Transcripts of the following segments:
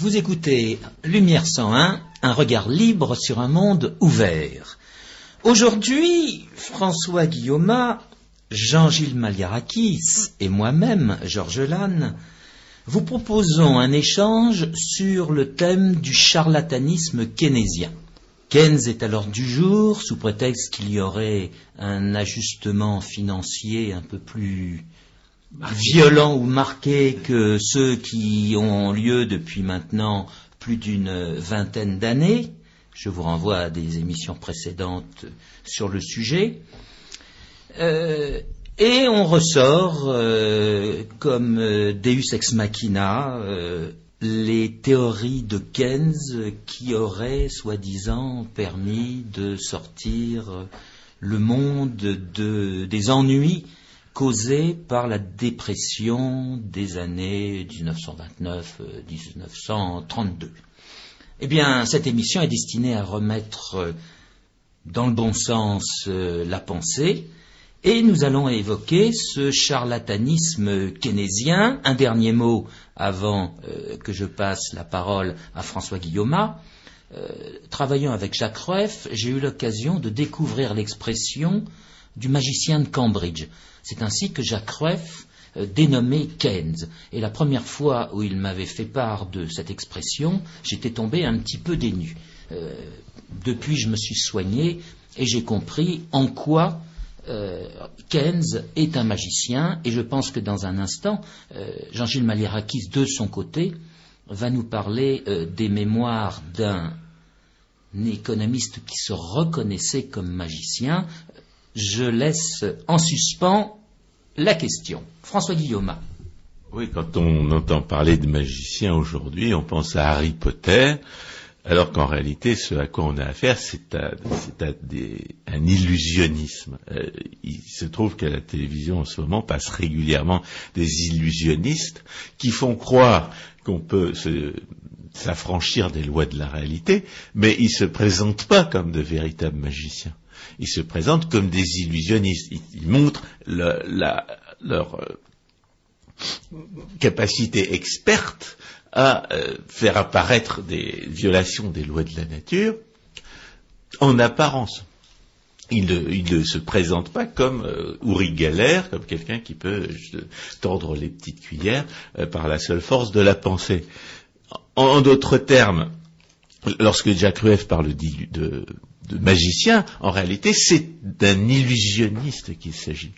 Vous écoutez Lumière 101, un regard libre sur un monde ouvert. Aujourd'hui, François Guillaume, Jean-Gilles Maliarakis et moi-même, Georges Lannes, vous proposons un échange sur le thème du charlatanisme keynésien. Keynes est alors du jour, sous prétexte qu'il y aurait un ajustement financier un peu plus violent ou marqué que ceux qui ont lieu depuis maintenant plus d'une vingtaine d'années. Je vous renvoie à des émissions précédentes sur le sujet. Euh, et on ressort euh, comme euh, Deus ex machina les théories de Keynes qui auraient soi-disant permis de sortir le monde de, des ennuis causés par la dépression des années 1929-1932. Eh bien, cette émission est destinée à remettre dans le bon sens la pensée, et nous allons évoquer ce charlatanisme keynésien. Un dernier mot avant euh, que je passe la parole à François Guillaume. Euh, travaillant avec Jacques Rueff, j'ai eu l'occasion de découvrir l'expression du magicien de Cambridge. C'est ainsi que Jacques Rueff euh, dénommait Keynes. Et la première fois où il m'avait fait part de cette expression, j'étais tombé un petit peu dénu. depuis, je me suis soigné et j'ai compris en quoi euh, Keynes est un magicien et je pense que dans un instant, euh, Jean-Gilles Malirakis, de son côté, va nous parler euh, des mémoires d'un économiste qui se reconnaissait comme magicien. Je laisse en suspens la question. François Guillaume. Oui, quand on entend parler de magicien aujourd'hui, on pense à Harry Potter. Alors qu'en réalité, ce à quoi on a affaire, c'est à, un illusionnisme. Euh, il se trouve qu'à la télévision en ce moment passe régulièrement des illusionnistes qui font croire qu'on peut s'affranchir des lois de la réalité, mais ils se présentent pas comme de véritables magiciens. Ils se présentent comme des illusionnistes. Ils, montrent leur euh, capacité experte à euh, faire apparaître des violations des lois de la nature en apparence. Il ne, se présente pas comme euh, Uri Geller, comme quelqu'un qui peut tordre les petites cuillères euh, par la seule force de la pensée. En, d'autres termes, lorsque Jack Rueff parle de, de magicien, en réalité, c'est d'un illusionniste qu'il s'agit.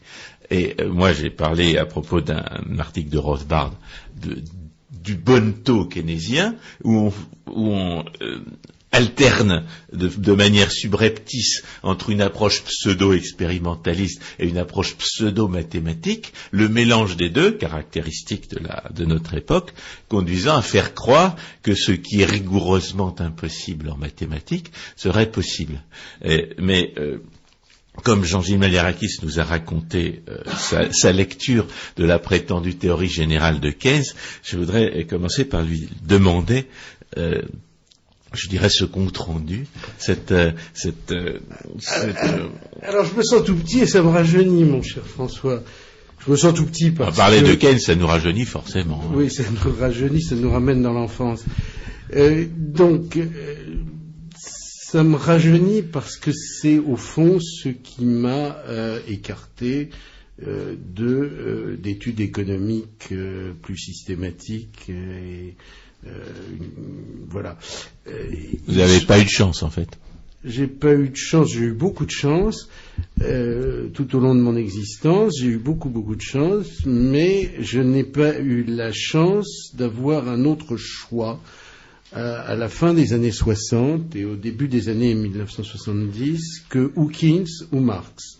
Et moi, j'ai parlé à propos d'un article de Rothbard de, du bon taux keynésien, où on, euh, alterne de, manière subreptice entre une approche pseudo-expérimentaliste et une approche pseudo-mathématique, le mélange des deux, caractéristique de, notre époque, conduisant à faire croire que ce qui est rigoureusement impossible en mathématiques serait possible. mais euh, comme Jean-Gilles Maliarakis nous a raconté euh, sa, lecture de la prétendue théorie générale de Keynes, je voudrais commencer par lui demander, euh, je dirais, ce compte rendu, cette... Euh, cette, alors, je me sens tout petit et ça me rajeunit, mon cher François. Je me sens tout petit parce parler de Keynes, ça nous rajeunit forcément. Hein. Oui, ça nous rajeunit, ça nous ramène dans l'enfance. donc, ça me rajeunit parce que c'est au fond ce qui m'a euh, écarté euh, de euh, d'études économiques plus systématiques et voilà. Vous n'avez pas eu de chance en fait. J'ai pas eu de chance, j'ai eu beaucoup de chance tout au long de mon existence. J'ai eu beaucoup beaucoup de chance, mais je n'ai pas eu la chance d'avoir un autre choix à, la fin des années 60 et au début des années 1970 que Hawkins ou Marx.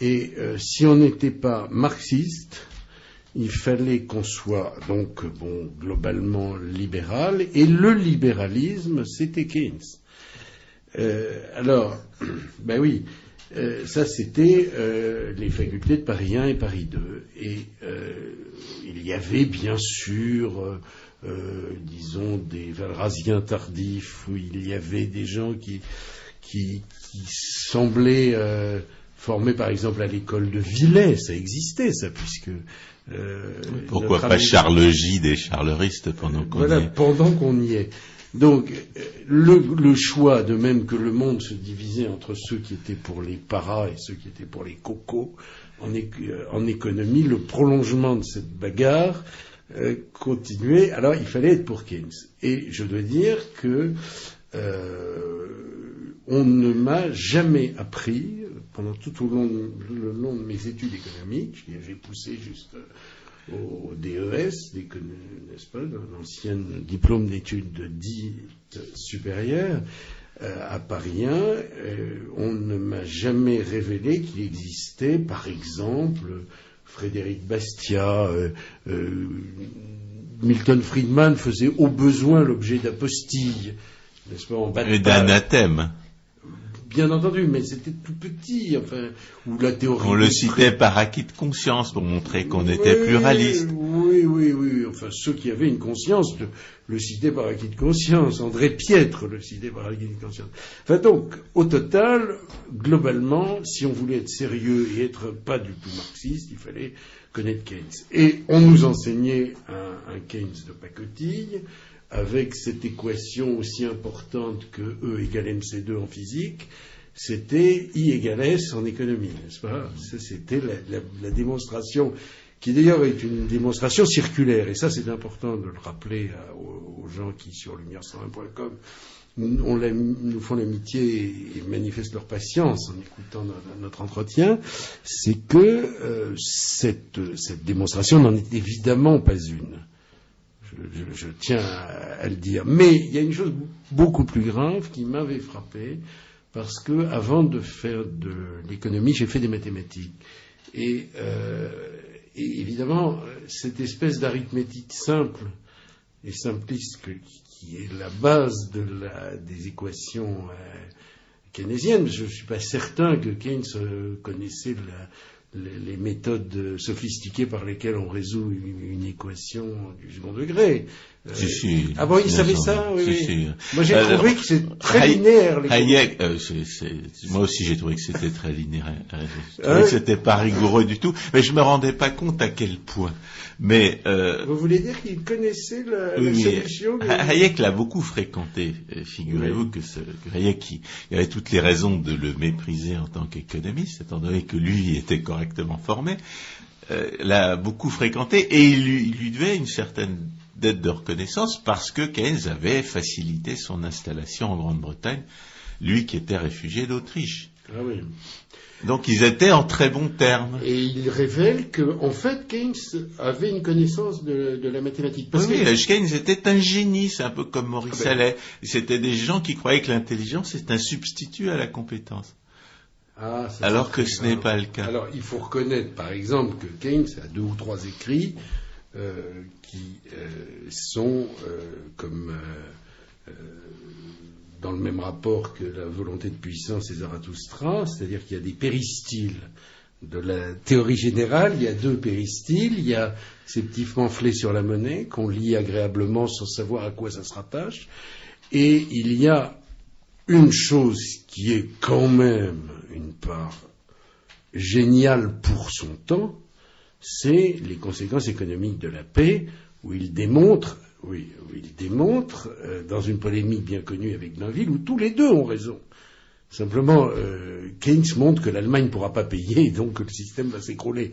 Et euh, si on n'était pas marxiste, il fallait qu'on soit donc bon globalement libéral et le libéralisme c'était Keynes. Euh, alors, ben oui, euh, ça c'était les facultés de Paris 1 et Paris 2 et il y avait bien sûr euh, disons, des Valrasiens tardifs, où il y avait des gens qui, qui, semblaient euh, formés, par exemple, à l'école de Villers. Ça existait, ça, puisque euh, Pourquoi pas Charles J des charleristes pendant qu'on voilà, y est pendant qu'on y est. Donc, euh, le, le choix, de même que le monde se divisait entre ceux qui étaient pour les paras et ceux qui étaient pour les cocos en, euh, en économie, le prolongement de cette bagarre euh, continuait. Alors, il fallait être pour Keynes. Et je dois dire que euh, on ne m'a jamais appris, pendant tout au long, de- le long de mes études économiques, j'ai- poussé juste au DES, d'écono- n'est-ce pas, l'ancien diplôme d'études dites supérieures, euh, à Paris 1, euh, on ne m'a jamais révélé qu'il existait, par exemple, Frédéric Bastiat, euh, euh, Milton Friedman faisait au besoin l'objet d'apostilles, n'est-ce pas, en bas de Et d'anathème. Bien entendu, mais c'était tout petit, enfin, ou la théorie. On le citait par acquis de conscience pour montrer qu'on oui, était pluraliste. Oui, oui, oui. Enfin, ceux qui avaient une conscience le, le citaient par acquis de conscience. André Piètre le citait par acquis de conscience. Enfin, donc, au total, globalement, si on voulait être sérieux et être pas du tout marxiste, il fallait connaître Keynes. Et on nous enseignait un, un Keynes de pacotille, avec cette équation aussi importante que E égale MC2 en physique, c'était I égale S en économie, n'est-ce pas? Ça, c'était la, la- la démonstration, qui d'ailleurs est une démonstration circulaire, et ça c'est important de le rappeler à- aux, aux gens qui, sur lumière101.com, nous, on l'a- nous font l'amitié et, manifestent leur patience en écoutant no- notre entretien, c'est que euh, cette, cette démonstration n'en est évidemment pas une. Je, tiens à, le dire. Mais il y a une chose beaucoup plus grave qui m'avait frappé, parce que avant de faire de l'économie, j'ai fait des mathématiques. Et, euh, évidemment, cette espèce d'arithmétique simple et simpliste qui est la base des équations euh, keynésiennes, je ne suis pas certain que Keynes euh, connaissait la- les, méthodes sophistiquées par lesquelles on résout une équation du second degré. Euh, Si, si. ah bon, il savait ça oui, Si, oui. si. Moi, j'ai Alors, trouvé que c'est très Hay- linéaire. les Hayek, euh, c'est- c'est- moi aussi j'ai trouvé que c'était très linéaire. Euh, Je Ah trouvais oui. que c'était pas rigoureux du tout, mais je me rendais pas compte à quel point. Mais euh, Vous voulez dire qu'il connaissait la, oui, la solution de- Hayek l'a beaucoup fréquenté. Euh, Figurez-vous que, ce, que Hayek, qui, il avait toutes les raisons de le mépriser en tant qu'économiste, étant donné que lui était correctement formé, euh, l'a beaucoup fréquenté et il lui, il lui devait une certaine dette de reconnaissance parce que Keynes avait facilité son installation en Grande-Bretagne, lui qui était réfugié d'Autriche. Ah oui. Donc ils étaient en très bons termes. Et il révèle que, en fait, Keynes avait une connaissance de, de la mathématique. Parce oui, que- oui, Keynes était un génie, c'est un peu comme Maurice Ah ben. Allais. C'était des gens qui croyaient que l'intelligence est un substitut à la compétence. Ah, ça, Alors que ce n'est pas le cas. Alors, il faut reconnaître, par exemple, que Keynes a deux ou trois écrits qui euh, sont euh, comme euh, euh, dans le même rapport que la volonté de puissance et Zarathustra, c'est-à-dire qu'il y a des péristyles de la théorie générale, il y a deux péristyles, il y a ces petits pamphlets sur la monnaie qu'on lit agréablement sans savoir à quoi ça se rattache, et il y a une chose qui est quand même une part géniale pour son temps, c'est les conséquences économiques de la paix, où il démontre, oui, où il démontre, euh, dans une polémique bien connue avec Blainville, où tous les deux ont raison. Simplement, euh, Keynes montre que l'Allemagne ne pourra pas payer et donc que le système va s'écrouler.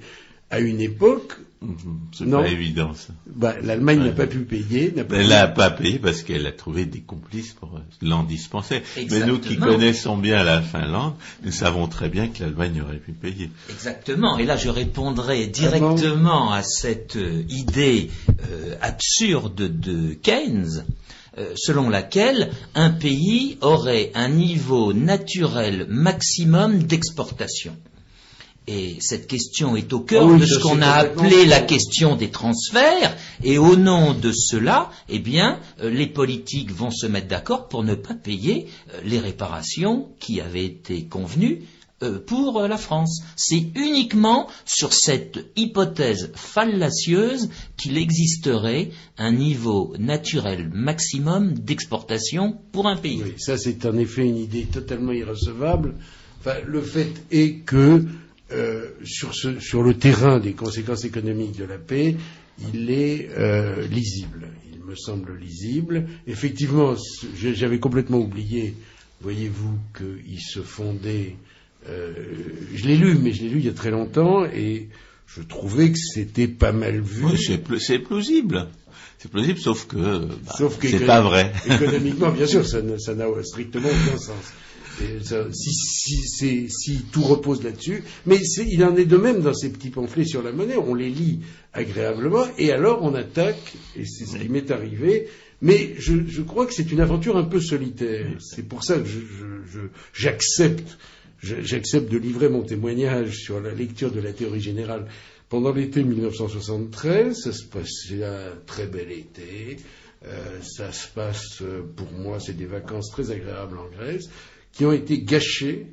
À une époque, Mhm, C'est Non. pas évident ça. bah, l'Allemagne Ouais. n'a pas pu payer, n'a pas Elle l'a pas payé parce qu'elle a trouvé des complices pour euh, l'en dispenser. Mais nous qui connaissons bien la Finlande, nous savons très bien que l'Allemagne aurait pu payer. Exactement. Et là, je répondrai Ah directement à cette euh, idée euh, absurde de Keynes, euh, selon laquelle un pays aurait un niveau naturel maximum d'exportation. Et cette question est au cœur oui, de ce qu'on a appelé la question des transferts, et au nom de cela, eh bien, euh, les politiques vont se mettre d'accord pour ne pas payer euh, les réparations qui avaient été convenues euh, pour la France. C'est uniquement sur cette hypothèse fallacieuse qu'il existerait un niveau naturel maximum d'exportation pour un pays. Oui, ça c'est en effet une idée totalement irrecevable. Enfin, le fait est que euh, sur, ce, sur le terrain des conséquences économiques de la paix, il est euh, lisible. Il me semble lisible. Effectivement, j'avais complètement oublié, voyez-vous, qu'il se fondait. Euh, je l'ai lu, mais je l'ai lu il y a très longtemps et je trouvais que c'était pas mal vu. Oui, c'est plausible. C'est plausible, sauf que, bah, c'est pas vrai. Économiquement, bien sûr, ça n'a strictement aucun sens. Si, si, tout repose là-dessus, mais il en est de même dans ces petits pamphlets sur la monnaie, on les lit agréablement, et alors on attaque, et c'est ce qui m'est arrivé, mais je, crois que c'est une aventure un peu solitaire. C'est pour ça que j'accepte j'accepte de livrer mon témoignage sur la lecture de la théorie générale pendant l'été 1973, ça se passait un très bel été. Euh, ça se passe, euh, pour moi, c'est des vacances très agréables en Grèce, qui ont été gâchées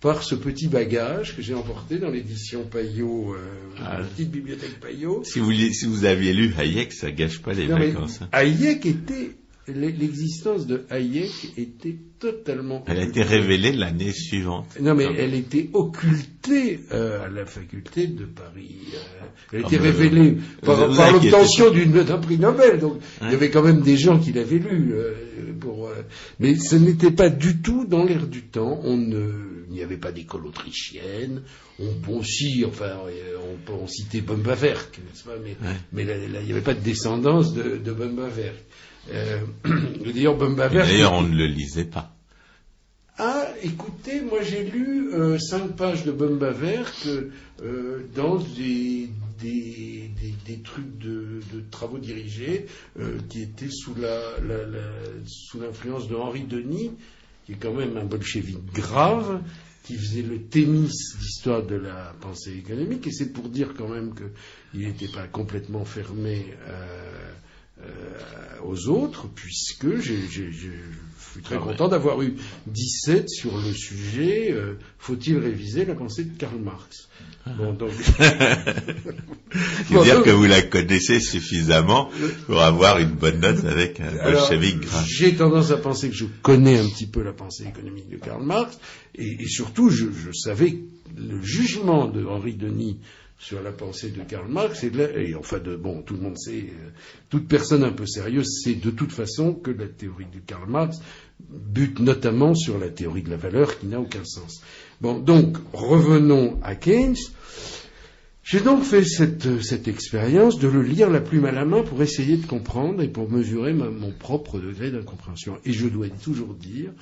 par ce petit bagage que j'ai emporté dans l'édition Payot, euh, ah. la petite bibliothèque Payot. Si vous, si vous aviez lu Hayek, ça gâche pas les vacances. Hein. Hayek était l'existence de Hayek était totalement. Elle a été révélée l'année suivante. Non, mais elle était occultée euh, à la faculté de Paris. Euh, elle a ah, été révélée par, l'obtention d'un prix Nobel. Donc, il y avait quand même des gens qui l'avaient lu. Euh, pour, mais ce n'était pas du tout dans l'air du temps. On il n'y avait pas d'école autrichienne. On peut aussi, enfin, on peut en citer Bumbaverk, n'est-ce pas Mais, mais il n'y avait pas de descendance de, de Bumbaverk. Euh, D'ailleurs, on ne le lisait pas. Ah, écoutez, moi j'ai lu euh, cinq pages de Bumbaverk euh, dans des, des, des, trucs de, de, travaux dirigés euh, qui étaient sous la, la, la, sous l'influence de Henri Denis, qui est quand même un bolchevique grave, qui faisait le Thémis d'histoire de la pensée économique, et c'est pour dire quand même qu'il n'était pas complètement fermé. Aux autres, puisque je suis très ah content d'avoir eu 17 sur le sujet euh, faut-il réviser la pensée de Karl Marx? Ah. Bon, donc. bon, dire que vous la connaissez suffisamment pour avoir une bonne note avec un bolchevique J'ai tendance à penser que je connais un petit peu la pensée économique de Karl Marx, et, et surtout, je, je savais le jugement de Henri Denis sur la pensée de Karl Marx, et, enfin, de, bon, tout le monde sait, euh, toute personne un peu sérieuse sait de toute façon que la théorie de Karl Marx bute notamment sur la théorie de la valeur qui n'a aucun sens. Bon, donc, revenons à Keynes. J'ai donc fait cette, cette expérience de le lire la plume à la main pour essayer de comprendre et pour mesurer mon propre degré d'incompréhension. Et je dois toujours dire,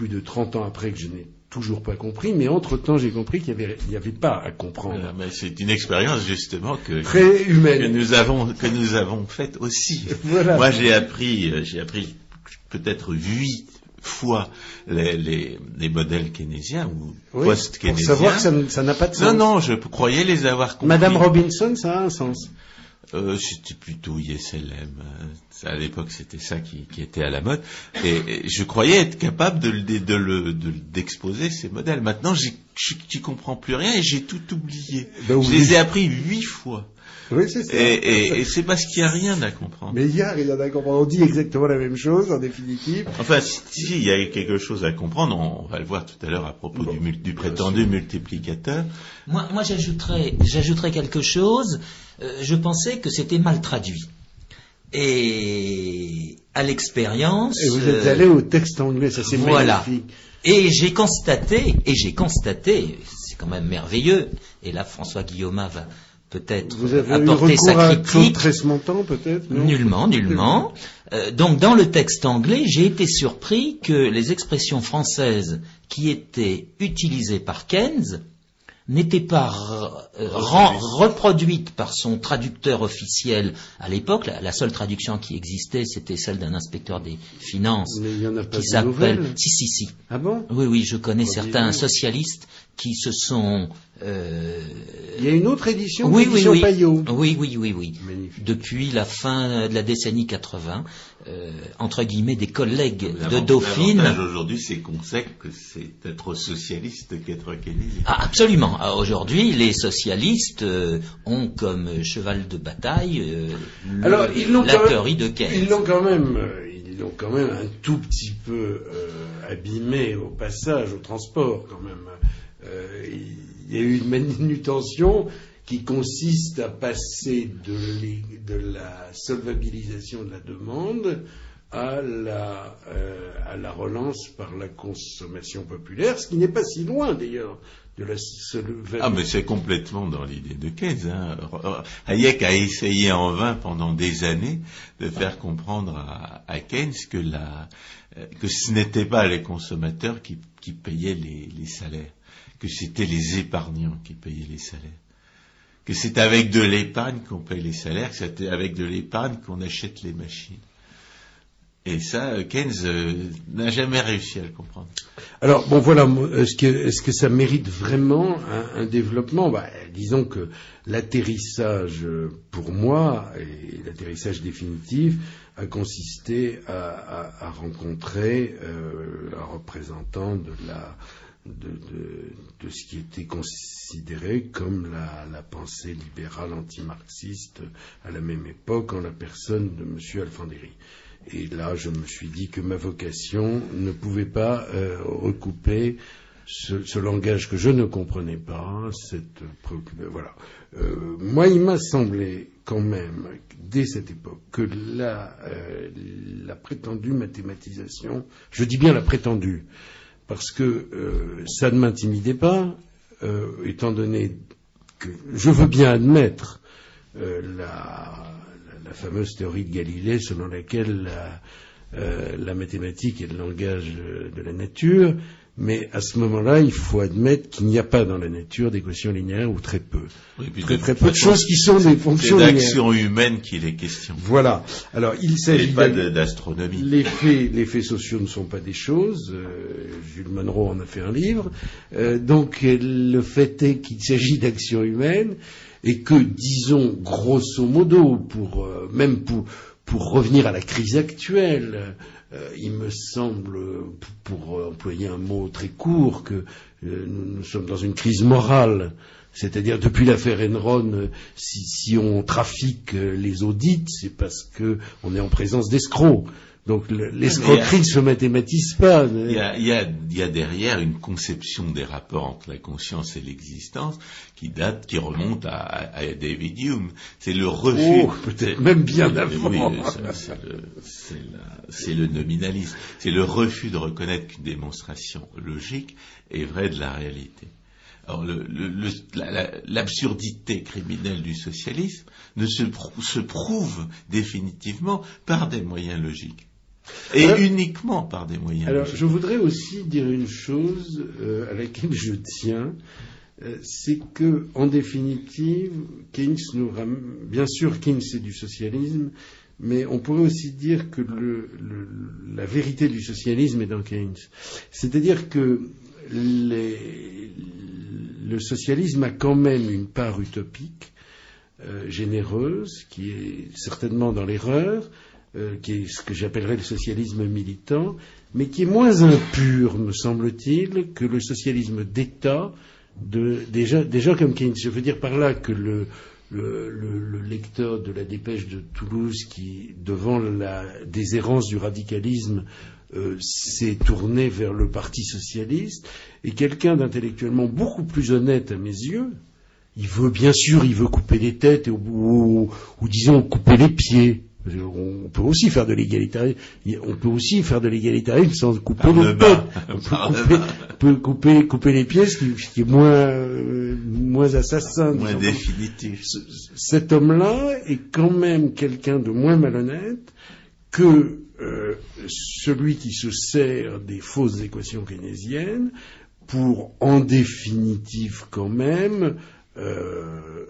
plus de 30 ans après que je n'ai toujours pas compris, mais entre-temps, j'ai compris qu'il n'y avait, pas à comprendre. mais c'est une expérience, justement, que, Très humaine. que nous avons, que nous avons faite aussi. Moi, j'ai appris, j'ai appris peut-être huit fois les, les, les, modèles keynésiens ou post-keynésiens. Pour savoir que ça n'a pas de sens. Non, non, je croyais les avoir compris. Madame Robinson, ça a un sens. Euh, c'était plutôt ISLM. Hein. À l'époque, c'était ça qui, qui, était à la mode. Et, je croyais être capable de, de, d'exposer ces modèles. Maintenant, j'y comprends plus rien et j'ai tout oublié. Ben je les ai appris huit fois. Oui, c'est ça. Et, et, c'est parce qu'il n'y a rien à comprendre. Mais il y a rien à comprendre. On dit exactement la même chose, en définitive. Enfin, si, il y a quelque chose à comprendre, on, va le voir tout à l'heure à propos du, du, prétendu multiplicateur. Moi, moi j'ajouterais, j'ajouterais quelque chose. Euh, je pensais que c'était mal traduit. Et à l'expérience. Et vous êtes allé au texte anglais, ça c'est voilà. magnifique. Et j'ai constaté, et j'ai constaté, c'est quand même merveilleux, et là François Guillaume va peut-être apporter sa critique. À peut-être Nullement, nullement. Euh, donc dans le texte anglais, j'ai été surpris que les expressions françaises qui étaient utilisées par Keynes n'était pas euh, reproduite par son traducteur officiel à l'époque. La, seule traduction qui existait, c'était celle d'un inspecteur des finances Mais il y en a pas qui s'appelle. Si, si, si. Ah bon? Oui, oui, je connais certains socialistes qui se sont. Euh... Il y a une autre édition, oui, oui, oui. Payot. Oui, oui, oui, oui. Depuis la fin de la décennie 80, euh, entre guillemets, des collègues de Dauphine. aujourd'hui, c'est qu'on sait que c'est être socialiste qu'être keynésien. Ah, absolument. Ah, aujourd'hui, les socialistes euh, ont comme cheval de bataille euh, Alors, la théorie de Keynes. Ils l'ont quand même, ils l'ont quand même un tout petit peu abîmé au passage, au transport, quand même. il y a eu une manutention qui consiste à passer de, la solvabilisation de la demande à la, euh, à la relance par la consommation populaire, ce qui n'est pas si loin d'ailleurs de la solvabilisation. Ah, mais c'est complètement dans l'idée de Keynes. Hein. Hayek a essayé en vain pendant des années de faire comprendre à, Keynes que, ce n'étaient pas les consommateurs qui, payaient les salaires, que c'était les épargnants qui payaient les salaires c'est avec de l'épargne qu'on paye les salaires, que c'est avec de l'épargne qu'on achète les machines. Et ça, Keynes euh, n'a jamais réussi à le comprendre. Alors, bon, voilà, est-ce que, est que, ça mérite vraiment un, développement? Bah, Disons que l'atterrissage, pour moi, et l'atterrissage définitif, a consisté à, rencontrer euh, un représentant de la de, ce qui était considéré comme la, pensée libérale anti-marxiste à la même époque en la personne de M. Alfandéry. Et là, je me suis dit que ma vocation ne pouvait pas euh, recouper ce, langage que je ne comprenais pas, cette voilà. Euh, moi, il m'a semblé quand même, dès cette époque, que la, euh, la prétendue mathématisation, je dis bien la prétendue, parce que euh, ça ne m'intimidait pas, euh, étant donné que je veux bien admettre euh, la, fameuse théorie de Galilée selon laquelle la mathématique est le langage de la nature, mais à ce moment-là, il faut admettre qu'il n'y a pas dans la nature d'équations linéaires ou très peu. très, très peu de choses qui sont des fonctions linéaires. C'est d'action humaine qu'il est question. Voilà. Alors, il s'agit pas d'astronomie. Les faits, les faits sociaux ne sont pas des choses. Euh, Jules Monroe en a fait un livre. Euh, donc, le fait est qu'il s'agit d'action humaine et que, disons, grosso modo, pour euh, même pour, pour revenir à la crise actuelle, euh, il me semble, pour employer un mot très court, que euh, nous, sommes dans une crise morale. C'est-à-dire, depuis l'affaire Enron, si, si, on trafique les audits, c'est parce qu'on est en présence d'escrocs. Donc l'escroquerie ne se mathématise pas. Il y, a, derrière une conception des rapports entre la conscience et l'existence qui date, qui remonte à, David Hume. C'est le refus. Oh, peut-être même bien avant. c'est le, nominalisme. C'est le refus de reconnaître qu'une démonstration logique est vraie de la réalité. Alors l'absurdité criminelle du socialisme ne se, se, prouve définitivement par des moyens logiques. Et uniquement par des moyens. Alors, je voudrais aussi dire une chose euh, à laquelle je tiens, euh, c'est que, en définitive, Keynes nous bien sûr, Keynes c'est du socialisme, mais on pourrait aussi dire que la vérité du socialisme est dans Keynes. C'est-à-dire que le socialisme a quand même une part utopique, euh, généreuse, qui est certainement dans l'erreur, euh, qui est ce que j'appellerais le socialisme militant, mais qui est moins impur, me semble-t-il, que le socialisme d'État de, des, gens, comme Keynes. Je veux dire par là que le, lecteur de la dépêche de Toulouse qui, devant la déshérence du radicalisme, euh, s'est tourné vers le Parti socialiste, est quelqu'un d'intellectuellement beaucoup plus honnête à mes yeux. Il veut, bien sûr, il veut couper les têtes ou disons couper les pieds. On peut aussi faire de l'égalitarisme. On peut aussi faire de l'égalitarisme sans couper les pieds. On peut couper, couper, les pieds, ce qui, est moins, euh, moins assassin. Moins définitif. Cet homme-là est quand même quelqu'un de moins malhonnête que euh, celui qui se sert des fausses équations keynésiennes pour, en définitive, quand même, euh,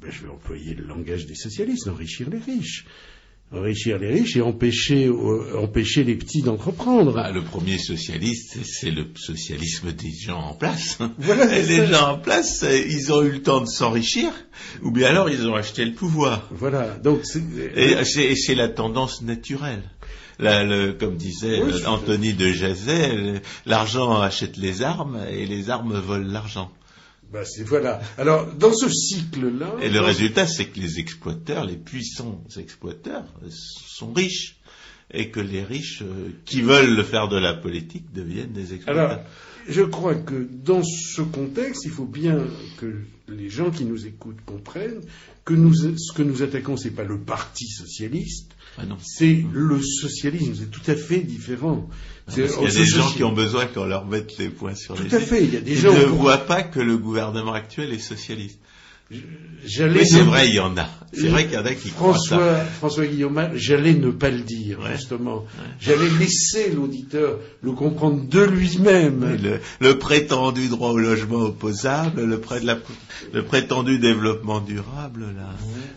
ben, je vais employer le langage des socialistes, enrichir les riches. Enrichir les riches et empêcher, euh, empêcher les petits d'entreprendre. Bah, le premier socialiste, c'est le socialisme des gens en place. Voilà, les gens en place, ils ont eu le temps de s'enrichir, ou bien alors ils ont acheté le pouvoir. Voilà. Donc et c'est la tendance naturelle. comme disait Anthony de Jazet, l'argent achète les armes et les armes volent l'argent. Ben voilà. Alors, dans ce cycle-là. Et le résultat, c'est que les exploiteurs, les puissants exploiteurs, sont riches. Et que les riches euh, qui veulent faire de la politique deviennent des exploitants. Alors, je crois que dans ce contexte, il faut bien que les gens qui nous écoutent comprennent que nous, ce que nous attaquons, c'est pas le Parti socialiste, Ah c'est le socialisme. C'est tout à fait différent. Parce qu'il y a des gens qui ont besoin qu'on leur mette les points sur les Tout à i. fait. Il y a des gens. ne voient pas que le gouvernement actuel est socialiste. J'allais Oui, c'est vrai, il y en a. C'est vrai qu'il y en a qui croient ça. François, François Guillaume, j'allais ne pas le dire, Ouais. justement. J'allais laisser l'auditeur le comprendre de lui-même. Oui, Le, le prétendu droit au logement opposable, le, pré- de la- le prétendu développement durable,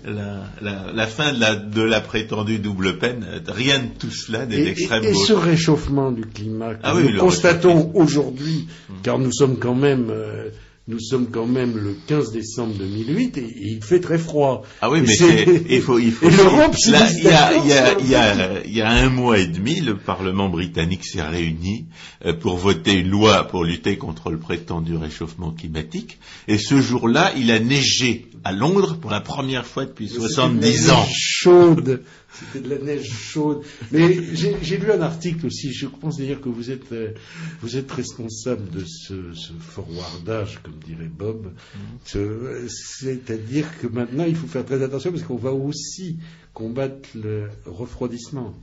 la, la, la, la fin de la, de la prétendue double peine, rien de tout cela n'est d'extrême et- et ce réchauffement du climat que Ah oui, nous le constatons aujourd'hui, car nous sommes quand même, euh, nous sommes quand même le 15 décembre 2008 et, et il fait très froid. Ah oui, Et mais c'est- il faut, il faut. Et l'Europe, il y y a un mois et demi, le Parlement britannique s'est réuni euh, pour voter une loi pour lutter contre le prétendu réchauffement climatique. Et ce jour-là, il a neigé à Londres pour la première fois depuis C'était de la 70 neige ans. Chaude. C'était de la neige chaude. Mais j'ai lu un article aussi. Je pense d'ailleurs que vous êtes, euh, vous êtes responsable de ce, ce forwardage, comme dirait Bob. Ce- C'est-à-dire que maintenant, il faut faire très attention parce qu'on va aussi combattre le refroidissement.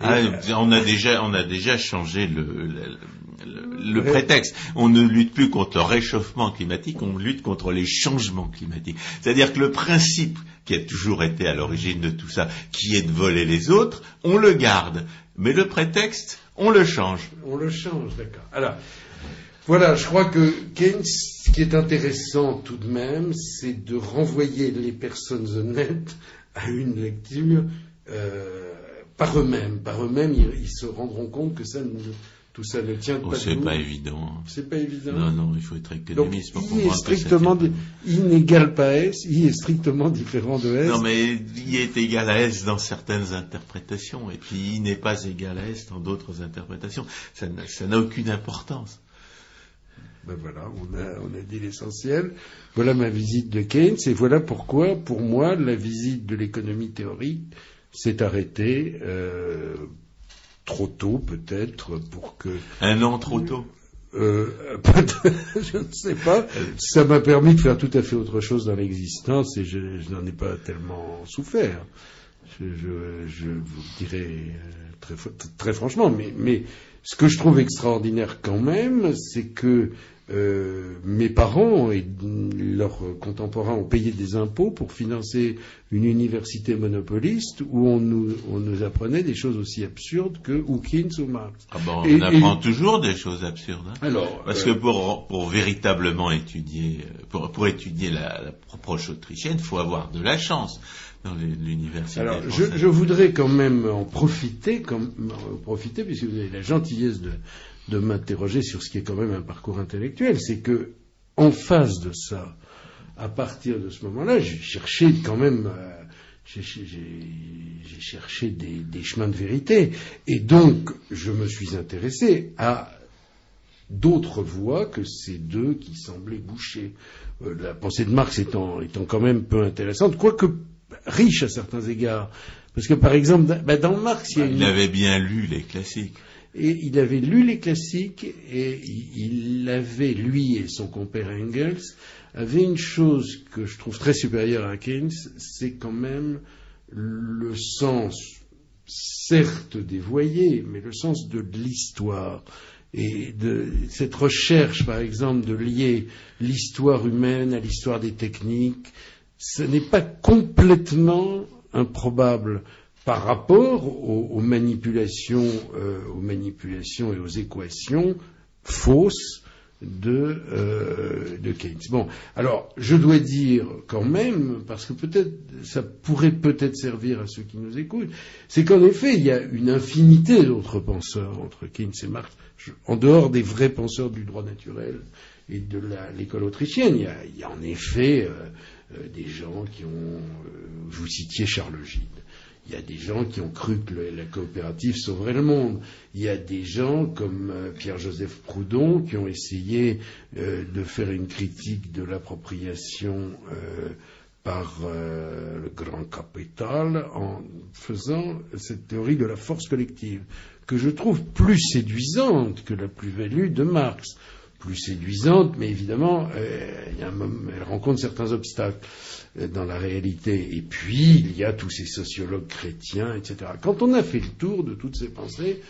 Ah, on a déjà, on a déjà changé le, le, le- prétexte. On ne lutte plus contre le réchauffement climatique, on lutte contre les changements climatiques. C'est-à-dire que le principe qui a toujours été à l'origine de tout ça, qui est de voler les autres, on le garde. Mais le prétexte, on le change. On le change, d'accord. Alors, voilà, je crois que Keynes, ce qui est intéressant tout de même, c'est de renvoyer les personnes honnêtes à une lecture euh, par eux-mêmes. Par eux-mêmes, ils, ils se rendront compte que ça ne- tout ça ne tient Oh, pas c'est pas évident. C'est pas évident. Non, non, il faut être Donc, économiste pour I est strictement, tient pas di- S, I est strictement différent de S. Non, mais I est égal à S dans certaines interprétations, et puis I n'est pas égal à S dans d'autres interprétations. Ça n'a- ça n'a aucune importance. Ben voilà, on a, on a dit l'essentiel. Voilà ma visite de Keynes et voilà pourquoi, pour moi, la visite de l'économie théorique s'est arrêtée euh, trop tôt peut-être pour que Un an trop tôt. euh, je ne sais pas. Ça m'a permis de faire tout à fait autre chose dans l'existence et je, je n'en ai pas tellement souffert. Je, je, je vous le dirai euh, très, fr- très franchement. Mais, mais ce que je trouve extraordinaire quand même, c'est que euh, mes parents et leurs contemporains ont payé des impôts pour financer une université monopoliste où on nous, on nous apprenait des choses aussi absurdes que Hawkins ou Marx. Ah bon, on Et- apprend et- toujours des choses absurdes. hein. Alors, Parce euh, que pour, pour véritablement étudier, pour, pour étudier la, la approche autrichienne, il faut avoir de la chance dans l'université. Alors, je, voudrais quand même en profiter, comme, en profiter, puisque vous avez la gentillesse de, de m'interroger sur ce qui est quand même un parcours intellectuel, c'est que, en face de ça, à partir de ce moment-là, j'ai cherché quand même, euh, j'ai cherché des, des chemins de vérité, et donc je me suis intéressé à d'autres voies que ces deux qui semblaient boucher. Euh, la pensée de Marx étant, étant quand même peu intéressante, quoique riche à certains égards. Parce que par exemple, dans- ben, dans Marx, il y a une... Il avait bien lu les classiques. Et il avait lu les classiques et il avait, lui et son compère Engels, avaient une chose que je trouve très supérieure à Keynes, c'est quand même le sens, certes dévoyé, mais le sens de l'histoire. Et de cette recherche, par exemple, de lier l'histoire humaine à l'histoire des techniques, ce n'est pas complètement improbable par rapport aux, aux manipulations, euh, aux manipulations et aux équations fausses de, euh, de Keynes. Bon, alors je dois dire quand même, parce que peut-être ça pourrait peut-être servir à ceux qui nous écoutent, c'est qu'en effet il y a une infinité d'autres penseurs entre Keynes et Marx, en dehors des vrais penseurs du droit naturel et de l'école autrichienne. Il y, a, en effet euh, des gens qui ont, vous citiez Charles Gide. Il y a des gens qui ont cru que la coopérative sauverait le monde. Il y a des gens comme euh, Pierre-Joseph Proudhon qui ont essayé euh, de faire une critique de l'appropriation euh, par le grand capital en faisant cette théorie de la force collective, que je trouve plus séduisante que la plus-value de Marx. Plus séduisante, mais évidemment, elle rencontre certains obstacles dans la réalité. Et puis, il y a tous ces sociologues chrétiens, etc. Quand on a fait le tour de toutes ces pensées,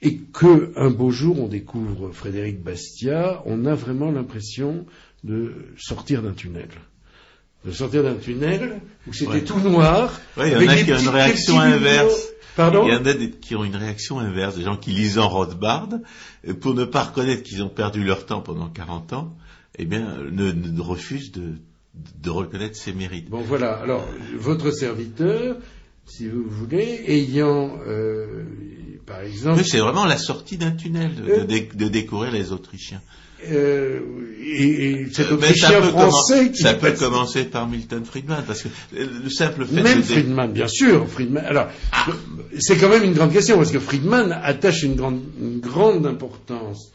et que un beau jour on découvre Frédéric Bastiat, on a vraiment l'impression de sortir d'un tunnel. De sortir d'un tunnel où c'était Ouais. tout noir. Ouais, il y en a qui ont une réaction inverse. Pardon Il y en a des- qui ont une réaction inverse, des gens qui lisent en Rothbard, euh, pour ne pas reconnaître qu'ils ont perdu leur temps pendant 40 ans, eh bien, ne, ne refusent de, de reconnaître ses mérites. Bon voilà, alors votre serviteur, si vous voulez, ayant euh, par exemple Mais c'est vraiment la sortie d'un tunnel de, Euh. de dé- de découvrir les Autrichiens. euh, et, et cet Euh, ça Autrichien français qui ça peut passe- commencer par Milton Friedman, parce que le simple fait Même de... Friedman, bien sûr. Friedman. Alors, c'est quand même une grande question parce que Friedman attache une grande, une grande importance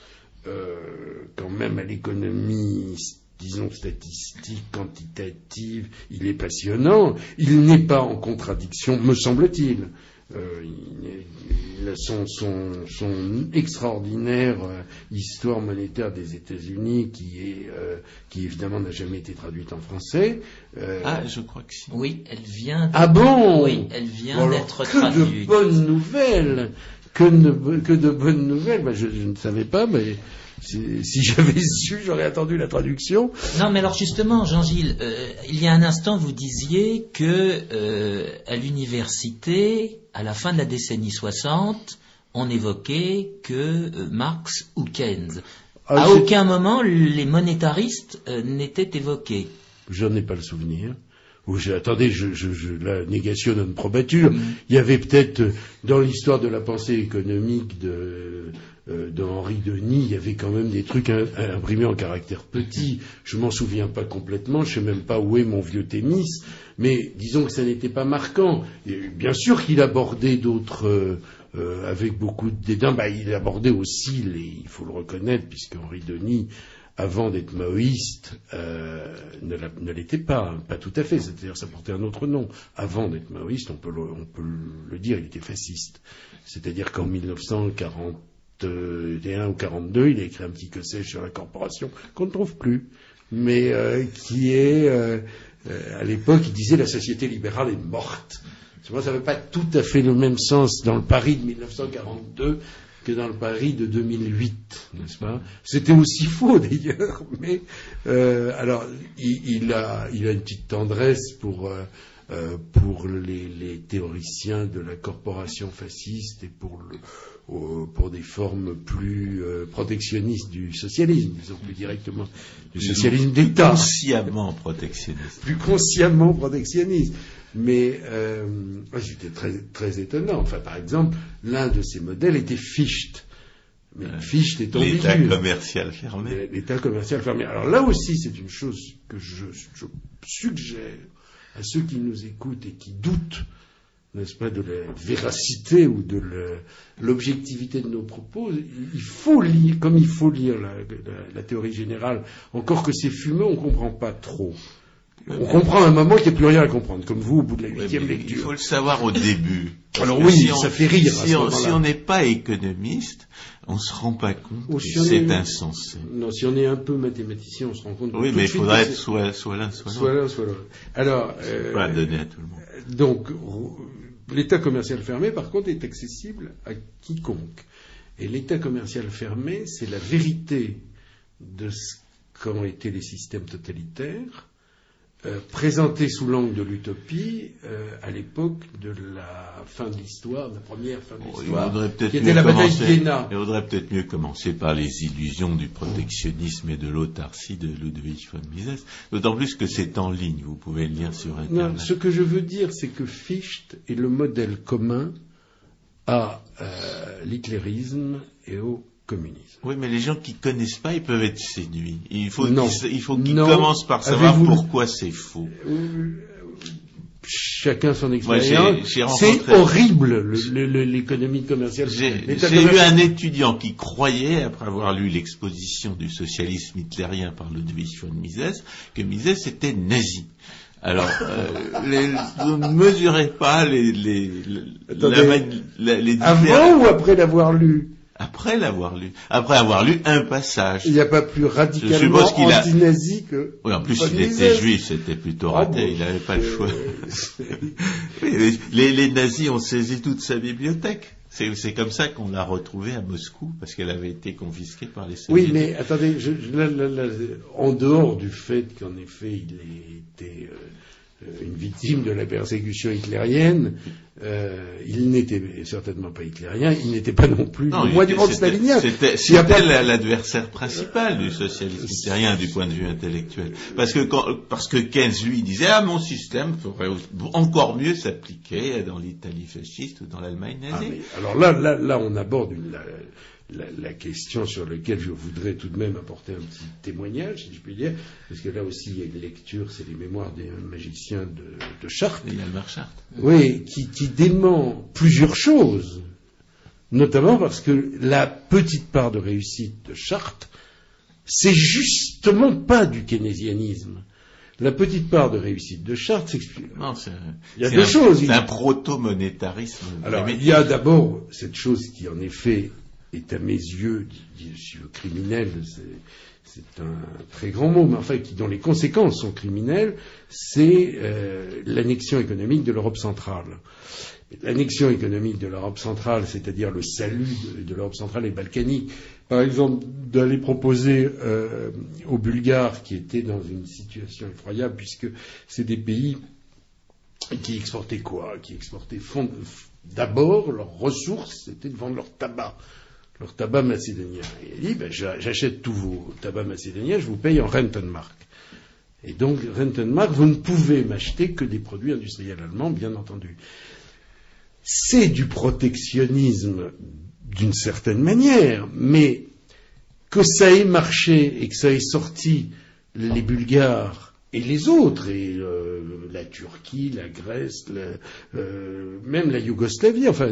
quand même à l'économie, disons statistique, quantitative. Il est passionnant. Il n'est pas en contradiction, me semble-t-il. Euh, il, son, son, son extraordinaire euh, histoire monétaire des États-Unis qui est euh, qui évidemment n'a jamais été traduite en français. Euh, Ah, je crois que si. Oui, elle vient. ah bon? Oui, elle vient Bon, d'être que traduite. de bonnes nouvelles que de, que de bonnes nouvelles Ben, je, je ne savais pas, mais si, j'avais su, j'aurais attendu la traduction. Non, mais alors justement, Jean-Gilles, euh, il y a un instant, vous disiez que euh, à l'université, à la fin de la décennie 60, on évoquait que euh, Marx ou Keynes. Ah, à aucun moment, les monétaristes euh, n'étaient évoqués. Je n'ai pas le souvenir. Attendez, je, je, je la négation non probature. Mm. Il y avait peut-être dans l'histoire de la pensée économique de, euh, de Henri Denis, il y avait quand même des trucs im- imprimés en caractère petit. Je m'en souviens pas complètement. Je sais même pas où est mon vieux tennis. Mais disons que ça n'était pas marquant. Bien sûr qu'il abordait d'autres. euh, euh, avec beaucoup de dédain, bah, il abordait aussi, il faut le reconnaître, puisque Henri Denis avant d'être maoïste, ne l'était pas, hein, pas tout à fait, c'est-à-dire ça portait un autre nom. Avant d'être maoïste, on peut le, dire, il était fasciste. C'est-à-dire qu'en 1941 ou 42, il a écrit un petit que sais sur la corporation, qu'on ne trouve plus, mais euh, qui est, euh, euh, à l'époque, il disait la société libérale est morte. Moi, ça n'avait pas tout à fait le même sens dans le Paris de 1942 que dans le Paris de 2008, n'est-ce pas? C'était aussi faux d'ailleurs, mais euh, alors il, a, il a une petite tendresse pour euh, pour les, les théoriciens de la corporation fasciste et pour le au- pour des formes plus euh, protectionnistes du socialisme, disons plus directement du socialisme d'État Consciemment protectionniste. plus consciemment protectionniste. Mais euh, ouais, c'était très, très étonnant. Enfin, par exemple, l'un de ces modèles était Fichte. Mais. Fichte est L'État ambigu. commercial fermé. L'État commercial fermé. Alors là aussi, c'est une chose que je, je suggère à ceux qui nous écoutent et qui doutent, n'est-ce pas, de la véracité ou de l'objectivité de nos propos. Il faut lire, comme il faut lire la, la- la théorie générale, encore que c'est fumeux, on ne comprend pas trop. On comprend à un moment qu'il n'y a plus rien à comprendre, comme vous au bout de la huitième mais il lecture. faut le savoir au début. Alors oui, on- ça fait rire à Si ce on si on n'est pas économiste, on se rend pas compte Oh, que si on c'est est- insensé. Non, si on est un peu mathématicien, on se rend compte. Oui, mais il faudrait être soit, soit l'un, soit soit l'autre. l'un, soit l'autre. Alors, euh, Pas donner à tout le monde. Donc, l'État commercial fermé, par contre, est accessible à quiconque. Et l'État commercial fermé, c'est la vérité de ce qu'ont été les systèmes totalitaires, euh, présenté sous l'angle de l'utopie euh, à l'époque de la fin de l'histoire, de la première fin de Il l'histoire, qui était la bataille d'Iéna. il vaudrait peut-être mieux commencer par les illusions du protectionnisme et de l'autarcie de Ludwig von Mises. D'autant plus que c'est en ligne, vous pouvez le lire sur Non, Internet. ce que je veux dire, c'est que Fichte est le modèle commun à euh, l'hitlérisme et au communisme. Oui, mais les gens qui connaissent pas, ils peuvent être séduits. Il faut qu'ils, il faut qu'ils Non. commencent par savoir pourquoi c'est faux. Euh, chacun son expérience. C'est horrible le- le- l'économie commerciale. J'ai eu un étudiant qui croyait, après avoir lu l'exposition du socialisme hitlérien par Ludwig von Mises, que Mises était nazi. Alors, euh, les- vous ne mesurez pas les, les, Attendez. la- les différents- Avant ou après l'avoir lu? Après l'avoir lu. Après avoir lu un passage. Il n'y a pas plus radicalement a- anti-nazi que. Oui, en plus, il était juif, c'était plutôt Ah raté, bon, il n'avait pas le choix. Oui, les, les nazis ont saisi toute sa bibliothèque. C'est comme ça qu'on l'a retrouvée à Moscou, parce qu'elle avait été confisquée par les Oui, soviétiques. mais attendez, je, je- là, là, là, en dehors du fait qu'en effet il était euh, une victime de la persécution hitlérienne, euh, il n'était certainement pas hitlérien, il n'était pas non plus Non, le du monde stalinien. C'était l'adversaire principal du socialisme hitlérien du point de vue intellectuel. Parce que, quand- parce que Keynes, lui, disait, ah, mon système ferait encore mieux s'appliquer dans l'Italie fasciste ou dans l'Allemagne Ah, nazie. mais alors là, là, là, on aborde une- la, la- la question sur laquelle je voudrais tout de même apporter un petit témoignage, si je puis dire, parce que là aussi il y a une lecture, c'est les mémoires des magiciens de, de Chartres. Le Marchart. Oui, qui, qui dément plusieurs choses, notamment parce que la petite part de réussite de Chartres, c'est justement pas du keynésianisme. La petite part de réussite de Chartres s'explique. Non, c'est Il y a deux un- choses. C'est un proto-monétarisme. Alors, il y a d'abord cette chose qui, en effet, est à mes yeux, si le criminel, c'est- un très grand mot, mais enfin, qui, dont les conséquences sont criminelles, c'est euh, l'annexion économique de l'Europe centrale. L'annexion économique de l'Europe centrale, c'est-à-dire le salut de, l'Europe centrale et balkanique, par exemple, d'aller proposer euh, aux Bulgares, qui étaient dans une situation effroyable, puisque c'est des pays qui exportaient quoi? Qui exportaient d'abord leurs ressources, c'était de vendre leur tabac, leur tabac macédonien. Il dit, ben, j'a- j'achète tous vos tabacs macédoniens, je vous paye en Rentenmark. Et donc, Rentenmark, vous ne pouvez m'acheter que des produits industriels allemands, bien entendu. C'est du protectionnisme d'une certaine manière, mais que ça ait marché et que ça ait sorti les Bulgares et les autres, et euh, la Turquie, la Grèce, euh, même la Yougoslavie, enfin,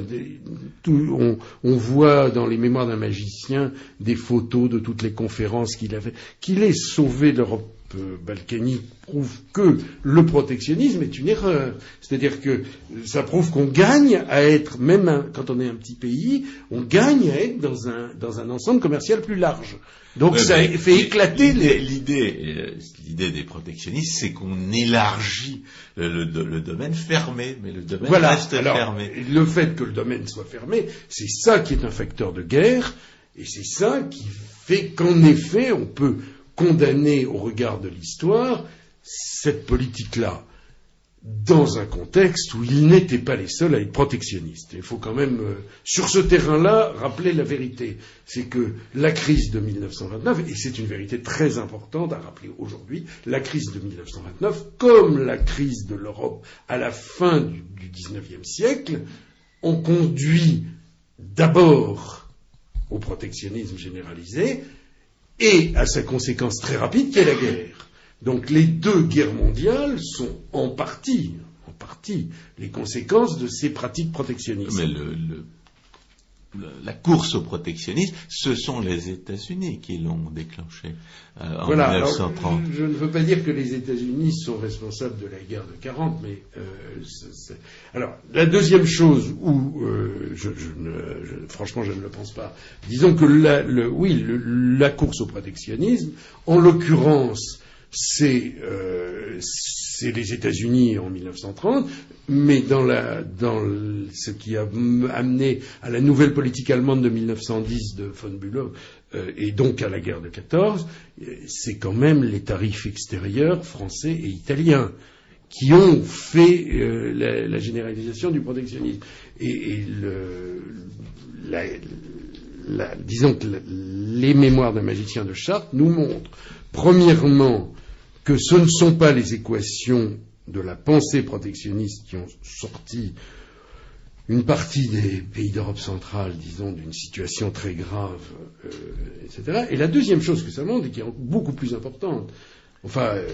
tout- on, voit dans les mémoires d'un magicien des photos de toutes les conférences qu'il a fait. Qu'il ait sauvé l'Europe euh, balkanique prouve que le protectionnisme est une erreur. C'est-à-dire que ça prouve qu'on gagne à être, même quand on est un petit pays, on gagne à être dans un, dans un ensemble commercial plus large. Donc ça mais fait éclater l'idée- euh, l'idée des protectionnistes, c'est qu'on élargit le, le- le domaine fermé, mais le domaine Voilà. reste Alors, fermé. le fait que le domaine soit fermé, c'est ça qui est un facteur de guerre, et c'est ça qui fait qu'en effet, on peut condamner au regard de l'histoire cette politique-là dans un contexte où ils n'étaient pas les seuls à être protectionnistes. Il faut quand même, euh, sur ce terrain-là, rappeler la vérité. C'est que la crise de 1929, et c'est une vérité très importante à rappeler aujourd'hui, la crise de 1929, comme la crise de l'Europe à la fin du, 19e siècle, ont conduit d'abord au protectionnisme généralisé et à sa conséquence très rapide qui est la guerre. Donc les deux guerres mondiales sont en partie, en partie, les conséquences de ces pratiques protectionnistes. Mais le, le- le- la course au protectionnisme, ce sont les États-Unis qui l'ont déclenché euh, en Voilà, alors, 1930. je, je ne veux pas dire que les États-Unis sont responsables de la guerre de 40, mais euh, c'est- c'est- alors la deuxième chose où euh, je, je ne, je- franchement je ne le pense pas. Disons que la, le, oui, le- la course au protectionnisme, en l'occurrence, c'est euh, c'est les États-Unis en 1930, mais dans, ce qui a amené à la nouvelle politique allemande de 1910 de von Bülow, euh, et donc à la guerre de 14, euh, c'est quand même les tarifs extérieurs français et italiens qui ont fait euh, la, généralisation du protectionnisme. Et, disons que les mémoires d'un magicien de Chartres nous montrent, premièrement, que ce ne sont pas les équations de la pensée protectionniste qui ont sorti une partie des pays d'Europe centrale, disons, d'une situation très grave, euh, etc. Et la deuxième chose que ça montre, et qui est beaucoup plus importante, enfin, euh,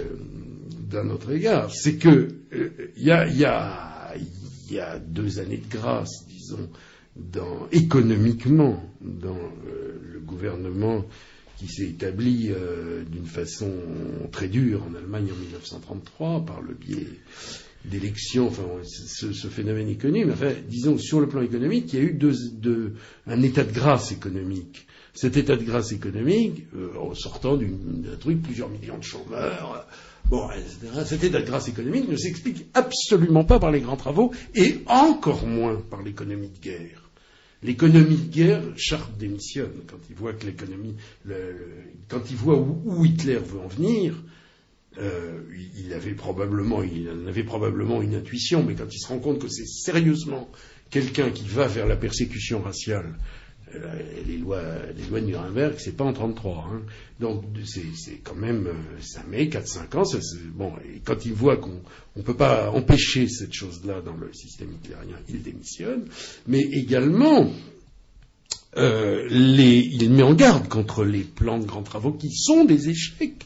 d'un autre égard, c'est que euh, il y, a, deux années de grâce, disons, économiquement, dans le gouvernement qui s'est établi euh, d'une façon très dure en Allemagne en 1933 par le biais d'élections, enfin, ce, ce, phénomène économique, enfin, disons, sur le plan économique, il y a eu deux, deux, un état de grâce économique. Cet état de grâce économique, euh, en sortant d'un truc, plusieurs millions de chômeurs, bon, etc., cet état de grâce économique ne s'explique absolument pas par les grands travaux et encore moins par l'économie de guerre. L'économie de guerre, Chartres démissionne quand il voit que l'économie, quand il voit où, Hitler veut en venir. Euh, il en avait probablement une intuition, mais quand il se rend compte que c'est sérieusement quelqu'un qui va vers la persécution raciale, les lois, les lois de Nuremberg, c'est pas en 33. Hein. Donc c'est quand même, euh, ça met 4-5 ans. Bon, et quand il voit qu'on ne peut pas empêcher cette chose-là dans le système hitlérien, il démissionne. Mais également, euh, les, il met en garde contre les plans de grands travaux qui sont des échecs,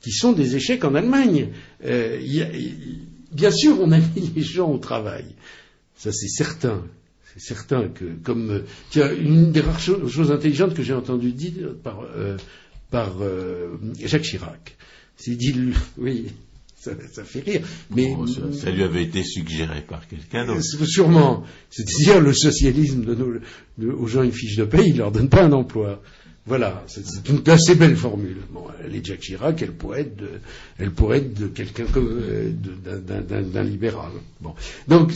qui sont des échecs en Allemagne. Euh, bien sûr, on a mis les gens au travail. Ça, c'est certain. C'est certain que, comme tiens, une des rares choses, choses intelligentes que j'ai entendu dire par, euh, par euh, Jacques Chirac, c'est dit, oui, ça, ça, fait rire, mais bon, ça, ça, lui avait été suggéré par quelqu'un d'autre. Sûrement, c'est-à-dire le socialisme donne aux gens une fiche de paye, il leur donne pas un emploi. Voilà, c'est une assez belle formule. Bon, elle est Jacques Chirac, elle pourrait être d'un libéral. Donc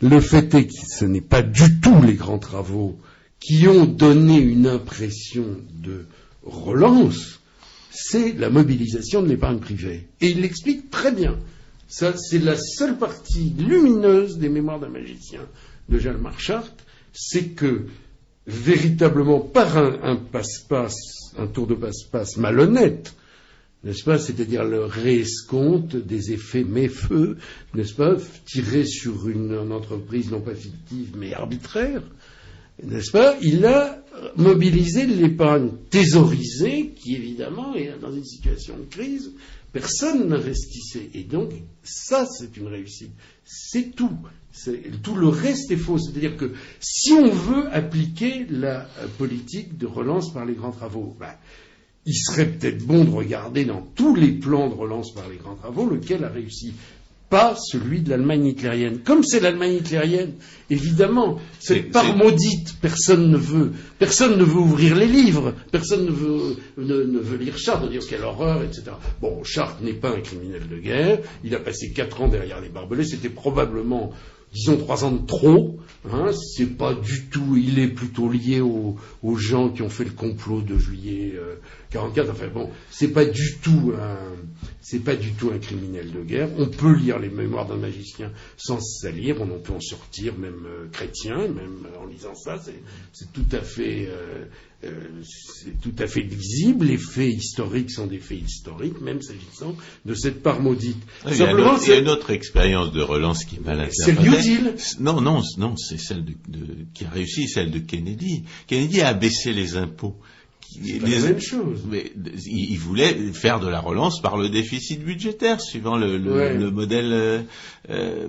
le fait est que ce n'est pas du tout les grands travaux qui ont donné une impression de relance, c'est la mobilisation de l'épargne privée. Et il l'explique très bien. Ça, c'est la seule partie lumineuse des mémoires d'un magicien de Jean Marchart, c'est que véritablement par un, passe-passe, un tour de passe-passe malhonnête, n'est-ce pas C'est-à-dire le réescompte des effets méfeux, n'est-ce pas Tiré sur une, une, entreprise non pas fictive mais arbitraire, n'est-ce pas Il a mobilisé l'épargne thésaurisée, qui évidemment est dans une situation de crise. Personne n'investissait. Et donc, ça, c'est une réussite. C'est tout. Tout le reste est faux. C'est-à-dire que si on veut appliquer la politique de relance par les grands travaux, ben, il serait peut-être bon de regarder dans tous les plans de relance par les grands travaux lequel a réussi. Pas celui de l'Allemagne hitlérienne. Comme c'est l'Allemagne hitlérienne, évidemment, cette part maudite, personne ne veut, personne ne veut ouvrir les livres, personne ne veut, ne, ne veut lire Chartres, dire quelle horreur, etc. Bon, Chartres n'est pas un criminel de guerre, il a passé quatre ans derrière les barbelés, c'était probablement disons trois ans de trop. Hein, c'est pas du tout. Il est plutôt lié aux, gens qui ont fait le complot de juillet euh, 44. Enfin bon, c'est pas du tout un, c'est pas du tout un criminel de guerre. On peut lire les mémoires d'un magicien sans se salir. On en peut en sortir, même euh, chrétien, même en lisant ça, c'est tout à fait. Euh, c'est tout à fait visible. Les faits historiques sont des faits historiques, même s'agissant de cette part maudite. il, y a autre, il, y a une autre expérience de relance qui m'a C'est le New Deal. Non, non, non, c'est celle de, de, qui a réussi, celle de Kennedy. Kennedy a baissé les impôts. C'est les, la même chose. Mais il, il, voulait faire de la relance par le déficit budgétaire, suivant le, le, ouais. le modèle euh, euh,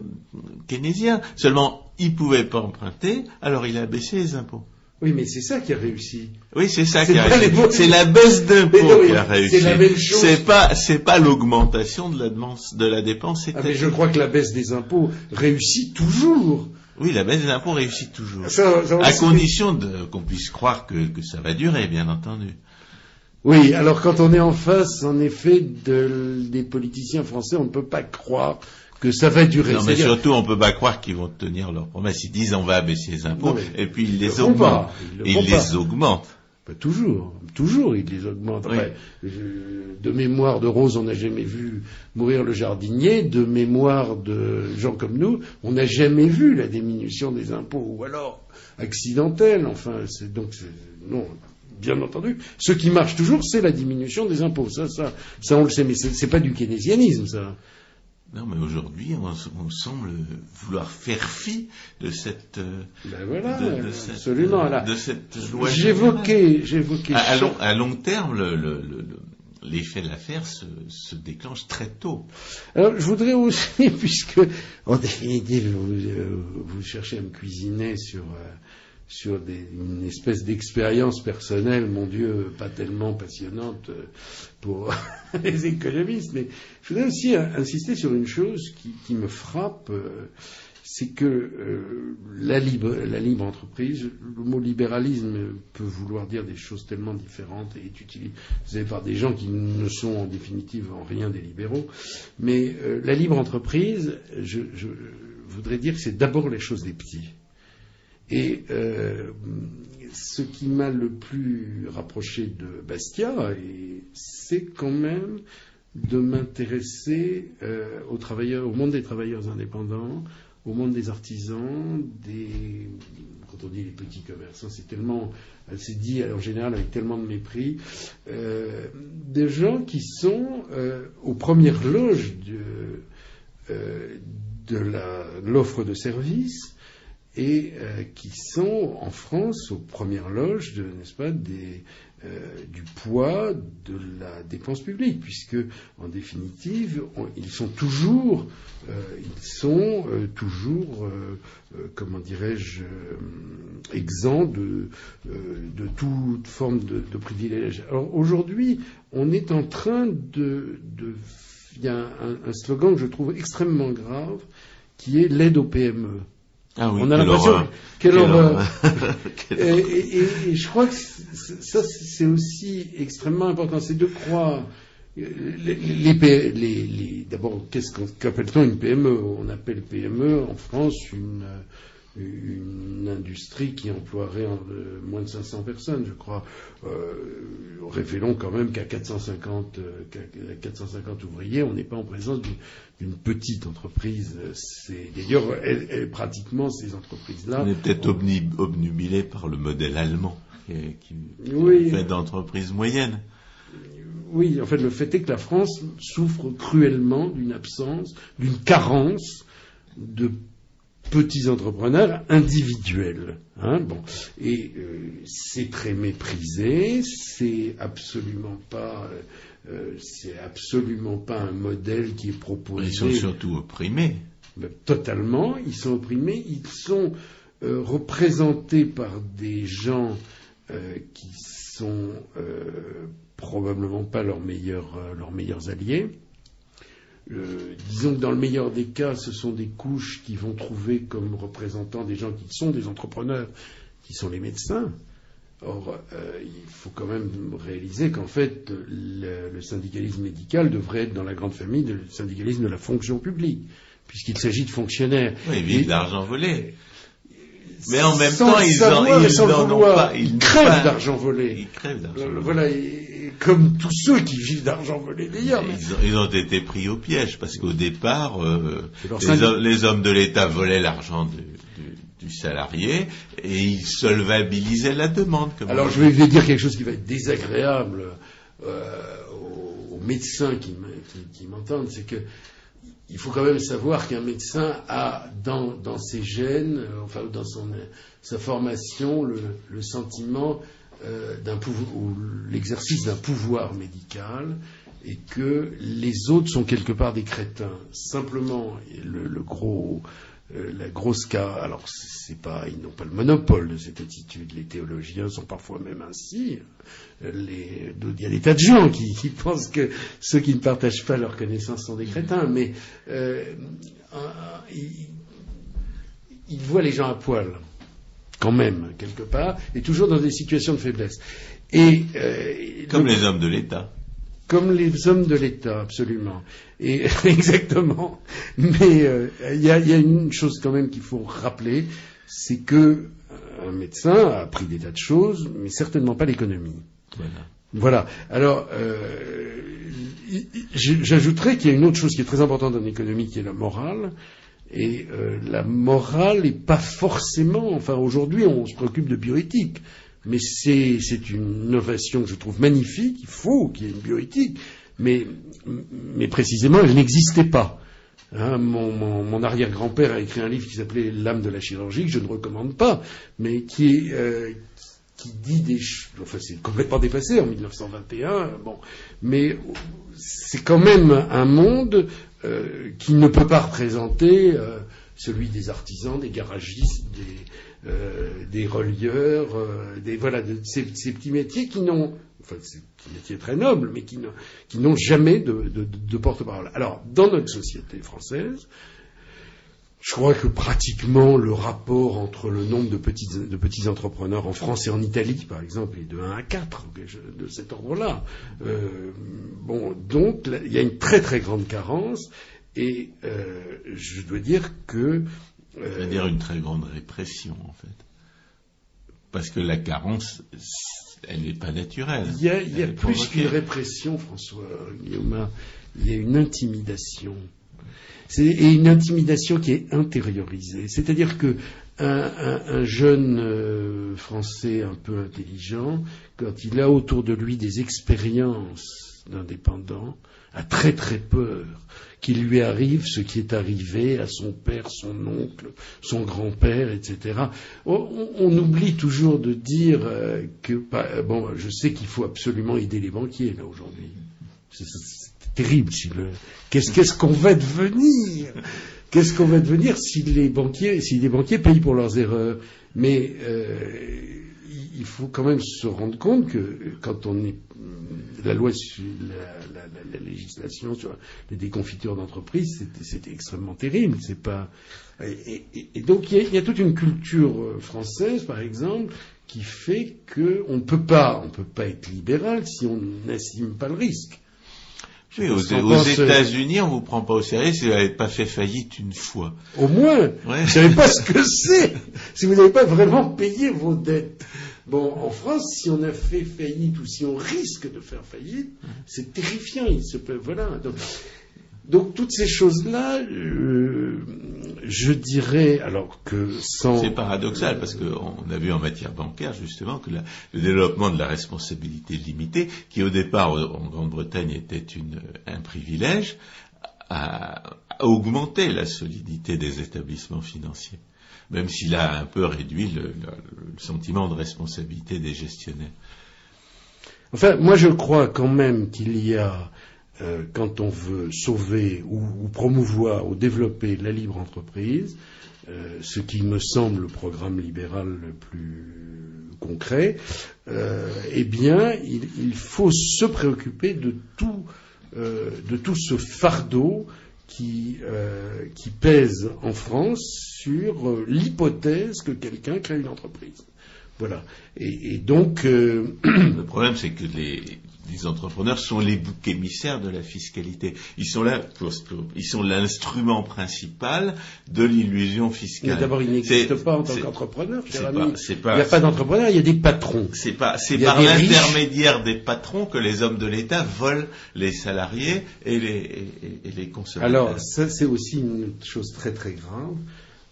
keynésien. Seulement, il pouvait pas emprunter, alors il a baissé les impôts. Oui, mais c'est ça qui a réussi. Oui, c'est ça qui a réussi. C'est la baisse d'impôts qui a réussi. C'est la même chose. C'est pas, c'est pas l'augmentation de la, de la dépense. Ah, mais je crois que la baisse des impôts réussit toujours. Oui, la baisse des impôts réussit toujours. Ça, ça à condition qu'on puisse croire que, que ça va durer, bien entendu. Oui, alors quand on est en face, en effet, de, des politiciens français, on ne peut pas croire que ça va durer. Non, mais surtout, on ne peut pas croire qu'ils vont tenir leurs promesses. Ils disent on va abaisser les impôts, non, et puis ils les augmentent. Ils, ils les augmentent. Toujours, toujours ils les augmentent. Oui. Après, je, de mémoire de Rose, on n'a jamais vu mourir le jardinier. De mémoire de gens comme nous, on n'a jamais vu la diminution des impôts, ou alors accidentelle. Enfin, c'est donc non. Bien entendu, ce qui marche toujours, c'est la diminution des impôts. Ça, ça, ça, on le sait, mais c'est pas du keynésianisme, ça. Non, mais aujourd'hui, on, on, semble vouloir faire fi de cette, ben voilà, de, de cette, absolument, là. de cette loi. J'évoquais, j'évoquais. À, à, long, à long terme, le, le, le, l'effet de l'affaire se, se, déclenche très tôt. Alors, je voudrais aussi, puisque en définitive, vous, euh, vous cherchez à me cuisiner sur, euh, sur une espèce d'expérience personnelle, mon Dieu, pas tellement passionnante euh, pour les économistes, mais je voudrais aussi insister sur une chose qui, me frappe c'est que euh, la, libre, entreprise, le mot libéralisme peut vouloir dire des choses tellement différentes et est utilisé par des gens qui ne sont en définitive en rien des libéraux. Mais euh, la libre entreprise, je, je, voudrais dire que c'est d'abord les choses des petits. Et euh, ce qui m'a le plus rapproché de Bastia, c'est quand même de m'intéresser euh, au monde des travailleurs indépendants, au monde des artisans, des, quand on dit les petits commerçants, c'est tellement, elle s'est dit en général avec tellement de mépris, euh, des gens qui sont aux premières loges de, de l'offre de services et euh, qui sont en France aux premières loges de, n'est-ce pas, des, euh, du poids de la dépense publique, puisque en définitive, ils sont toujours, euh, ils sont toujours, comment dirais-je, exempts de, toute forme de, de privilège. Alors aujourd'hui, on est en train de, il y a un, un slogan que je trouve extrêmement grave, qui est l'aide aux PME. Ah oui, on a l'impression quelle, horreur. et, je crois que ça c'est aussi extrêmement important, c'est de croire. Les, les, les, D'abord, qu'est-ce qu'appelle-t-on une PME On appelle PME en France une une industrie qui emploierait euh, moins de 500 personnes, je crois. Euh, révélons quand même qu'à 450, 450 euh, ouvriers, on n'est pas en présence d'une petite entreprise. D'ailleurs, pratiquement ces entreprises-là. On est peut-être obnubilé par le modèle allemand, qui, qui fait d'entreprises moyennes. Oui, en fait, le fait est que la France souffre cruellement d'une absence, d'une carence de petits entrepreneurs individuels. Hein, bon. Et euh, c'est très méprisé, c'est absolument pas. Euh, c'est absolument pas un modèle qui est proposé. Ils sont surtout opprimés. Ben, totalement, ils sont opprimés. Ils sont euh, représentés par des gens qui sont probablement pas leurs meilleurs, leurs meilleurs alliés. Euh, disons que dans le meilleur des cas, ce sont des couches qui vont trouver comme représentants des gens qui sont des entrepreneurs, qui sont les médecins. Or, euh, il faut quand même réaliser qu'en fait, le, syndicalisme médical devrait être dans la grande famille du syndicalisme de la fonction publique, puisqu'il s'agit de fonctionnaires. Oui, vivent d'argent volé. Mais en même temps, ils, en, ont pas. Ils, crèvent d'argent volé. Ils crèvent d'argent volé. Voilà, comme tous ceux qui vivent d'argent volé d'ailleurs. Ils, ont été pris au piège parce qu'au départ, euh, les, hommes de l'État volaient l'argent du, salarié et ils solvabilisaient la demande. Alors je vais dire quelque chose qui va être désagréable euh, aux, médecins qui, m'entendent, c'est que il faut quand même savoir qu'un médecin a dans, ses gènes, euh, enfin dans sa formation, le sentiment euh, ou l'exercice d'un pouvoir médical et que les autres sont quelque part des crétins. Simplement, le, gros, euh, la grosse cas, alors c'est pas, ils n'ont pas le monopole de cette attitude. Les théologiens sont parfois même ainsi. Les, il y a des tas de gens qui, pensent que ceux qui ne partagent pas leur connaissance sont des crétins, mais euh, ils, ils voient les gens à poil quand même, quelque part, et toujours dans des situations de faiblesse. Et, euh, comme les hommes de l'État. Comme les hommes de l'État, absolument. Et exactement. Mais euh, il y, a, une chose quand même qu'il faut rappeler, c'est que euh, un médecin a appris des tas de choses, mais certainement pas l'économie. Voilà. Voilà. Alors, j'ajouterais qu'il y a une autre chose qui est très importante dans l'économie, qui est la morale. Et euh, la morale n'est pas forcément. Enfin, aujourd'hui, on se préoccupe de bioéthique. Mais c'est, une innovation que je trouve magnifique. Il faut qu'il y ait une bioéthique. Mais, mais précisément, elle n'existait pas. Hein, mon, arrière-grand-père a écrit un livre qui s'appelait L'âme de la chirurgie, que je ne recommande pas, mais qui, euh, qui dit des choses. Enfin, c'est complètement dépassé en 1921, bon. Mais c'est quand même un monde euh, qui ne peut pas représenter euh, celui des artisans, des garagistes, des, euh, des relieurs, des, voilà, de, ces, petits métiers qui n'ont, enfin, ces petits métiers très nobles, mais qui n'ont jamais de, porte-parole. Alors, dans notre société française, je crois que pratiquement le rapport entre le nombre de petits, de petits entrepreneurs en France et en Italie, par exemple, est de 1 à 4, de cet ordre-là. Euh, bon, donc il y a une très très grande carence, et euh, je dois dire que. Euh, à dire une très grande répression, en fait. Parce que la carence, elle n'est pas naturelle. Il y a, il y a plus qu'une répression, François Guillaume. Il y a une intimidation et une intimidation qui est intériorisée. C'est-à-dire que un, jeune euh, Français un peu intelligent, quand il a autour de lui des expériences d'indépendants, a très très peur qu'il lui arrive ce qui est arrivé à son père, son oncle, son grand-père, etc. On, oublie toujours de dire euh, que, bon, je sais qu'il faut absolument aider les banquiers là aujourd'hui terrible. Si le... Qu'est-ce qu'on va devenir? Qu'est-ce qu'on va devenir si les banquiers, si les banquiers payent pour leurs erreurs? Mais euh, il faut quand même se rendre compte que quand on est la loi, la, la, la, législation sur les déconfitures d'entreprise, c'était extrêmement terrible. C'est pas et, et, et donc il y, a, il y, a, toute une culture euh, française, par exemple, qui fait qu'on ne peut pas, on peut pas être libéral si on n'estime pas le risque aux, aux États-Unis, on vous prend pas au sérieux si vous n'avez pas fait faillite une fois. Au moins, vous ne savez pas ce que c'est. si vous n'avez pas vraiment payé vos dettes. Bon, en France, si on a fait faillite ou si on risque de faire faillite, c'est terrifiant. Il se peut, voilà. Donc, toutes ces choses-là, euh, je dirais, alors que sans... C'est paradoxal parce qu'on a vu en matière bancaire justement que le développement de la responsabilité limitée, qui au départ en Grande-Bretagne était un privilège, a, augmenté la solidité des établissements financiers, même s'il a un peu réduit le sentiment de responsabilité des gestionnaires. Enfin, moi je crois quand même qu'il y a euh, quand on veut sauver ou, promouvoir ou développer la libre entreprise, euh, ce qui me semble le programme libéral le plus concret, euh, eh bien, il, faut se préoccuper de tout, de tout ce fardeau qui, qui, pèse en France sur l'hypothèse que quelqu'un crée une entreprise. Voilà. Et, et donc. le problème, c'est que les, les entrepreneurs sont les boucs émissaires de la fiscalité. Ils sont là pour, ils sont l'instrument principal de l'illusion fiscale. Mais d'abord, il n'existe pas en tant qu'entrepreneur, cher ami. il n'y a pas d'entrepreneur, il y a des patrons. C'est pas, c'est par l'intermédiaire des patrons que les hommes de l'État volent les salariés et les, et, les consommateurs. Alors, ça, c'est aussi une chose très très grave.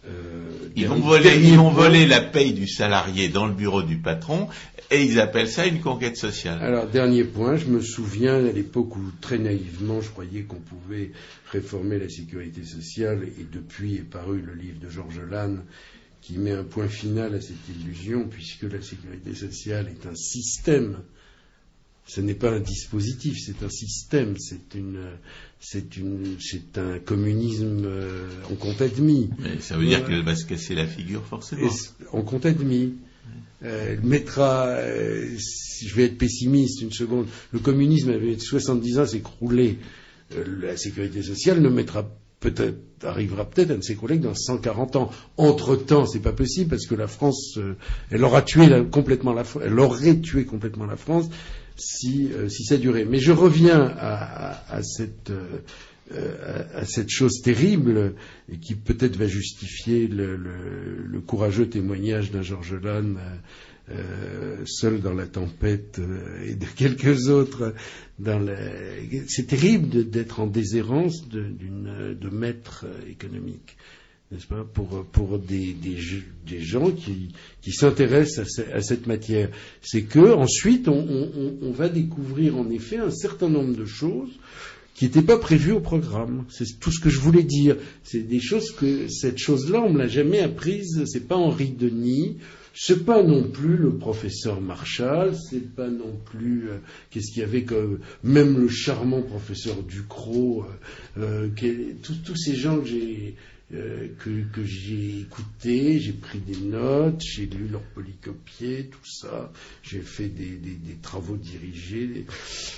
Euh, ils, vont voler, ils vont voler la paye du salarié dans le bureau du patron et ils appellent ça une conquête sociale. Alors, dernier point, je me souviens à l'époque où très naïvement je croyais qu'on pouvait réformer la sécurité sociale et depuis est paru le livre de Georges Lannes qui met un point final à cette illusion puisque la sécurité sociale est un système. Ce n'est pas un dispositif, c'est un système, c'est une, c'est une, c'est un communisme euh, en compte admis. Mais ça veut dire qu'elle va se casser la figure forcément. en compte admis. Euh, mettra, euh, je vais être pessimiste une seconde, le communisme avait 70 ans s'écrouler, euh, la sécurité sociale ne mettra peut-être arrivera peut-être un de ses collègues dans 140 ans. Entre temps, c'est pas possible parce que la France, elle aura tué complètement la, elle aurait tué complètement la France si, si ça durait. Mais je reviens à, euh, cette chose terrible qui peut-être va justifier le, courageux témoignage d'un Georges Lannes euh, seul dans la tempête euh, et de quelques autres. C'est terrible d'être en déshérence de maître économique n'est-ce pas, pour, pour des, des, gens qui, qui s'intéressent à, cette matière. C'est que ensuite on, va découvrir en effet un certain nombre de choses qui n'était pas prévu au programme. C'est tout ce que je voulais dire. C'est des choses que cette chose-là, on me l'a jamais apprise. C'est pas Henri Denis, c'est pas non plus le professeur Marshall, c'est pas non plus euh, qu'est-ce qu'il y avait comme même le charmant professeur Ducrot, euh, euh, tous ces gens que j'ai euh, que, que j'ai écouté, j'ai pris des notes, j'ai lu leur polycopier, tout ça, j'ai fait des, des, des, travaux dirigés.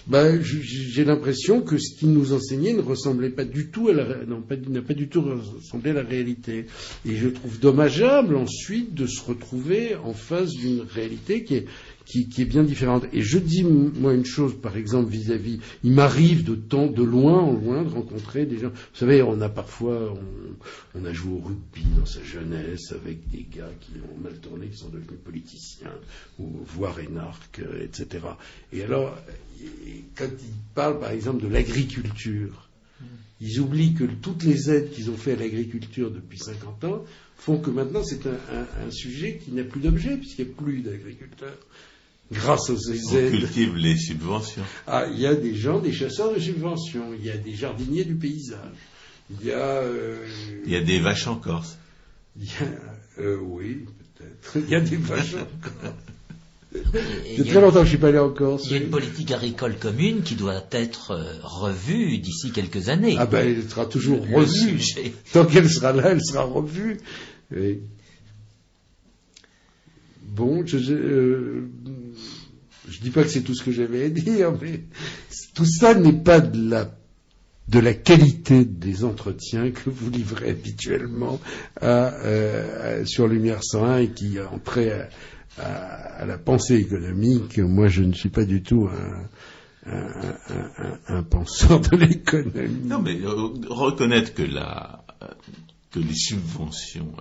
Ben, j'ai l'impression que ce qu'ils nous enseignaient ne ressemblait pas du tout à la, n'a pas, pas, du tout ressemblé à la réalité. Et je trouve dommageable ensuite de se retrouver en face d'une réalité qui est qui, est bien différente. Et je dis, moi, une chose, par exemple, vis-à-vis, il m'arrive de temps, de loin en loin, de rencontrer des gens. Vous savez, on a parfois, on, a joué au rugby dans sa jeunesse avec des gars qui ont mal tourné, qui sont devenus politiciens, ou voire énarques, euh, etc. Et alors, quand ils parlent, par exemple, de l'agriculture, ils oublient que toutes les aides qu'ils ont fait à l'agriculture depuis 50 ans font que maintenant c'est un, sujet qui n'a plus d'objet, puisqu'il n'y a plus d'agriculteurs grâce aux aides. On cultive les subventions. Ah, il y a des gens, des chasseurs de subventions, il y a des jardiniers du paysage, il y a. Euh, il y a des vaches en Corse. Il y a, euh, oui, peut-être. Il y a des vaches en Corse. C'est très longtemps que je suis pas allé en Corse. Il y a une politique agricole commune qui doit être euh, revue d'ici quelques années. Ah ben, elle sera toujours le revue. Sujet. Tant qu'elle sera là, elle sera revue. Et... Bon, je, euh, je dis pas que c'est tout ce que j'avais à dire, mais tout ça n'est pas de la de la qualité des entretiens que vous livrez habituellement euh, sur Lumière 101 et qui entraient à, à, la pensée économique. Moi, je ne suis pas du tout un, penseur de l'économie. Non, mais euh, reconnaître que, la, que les subventions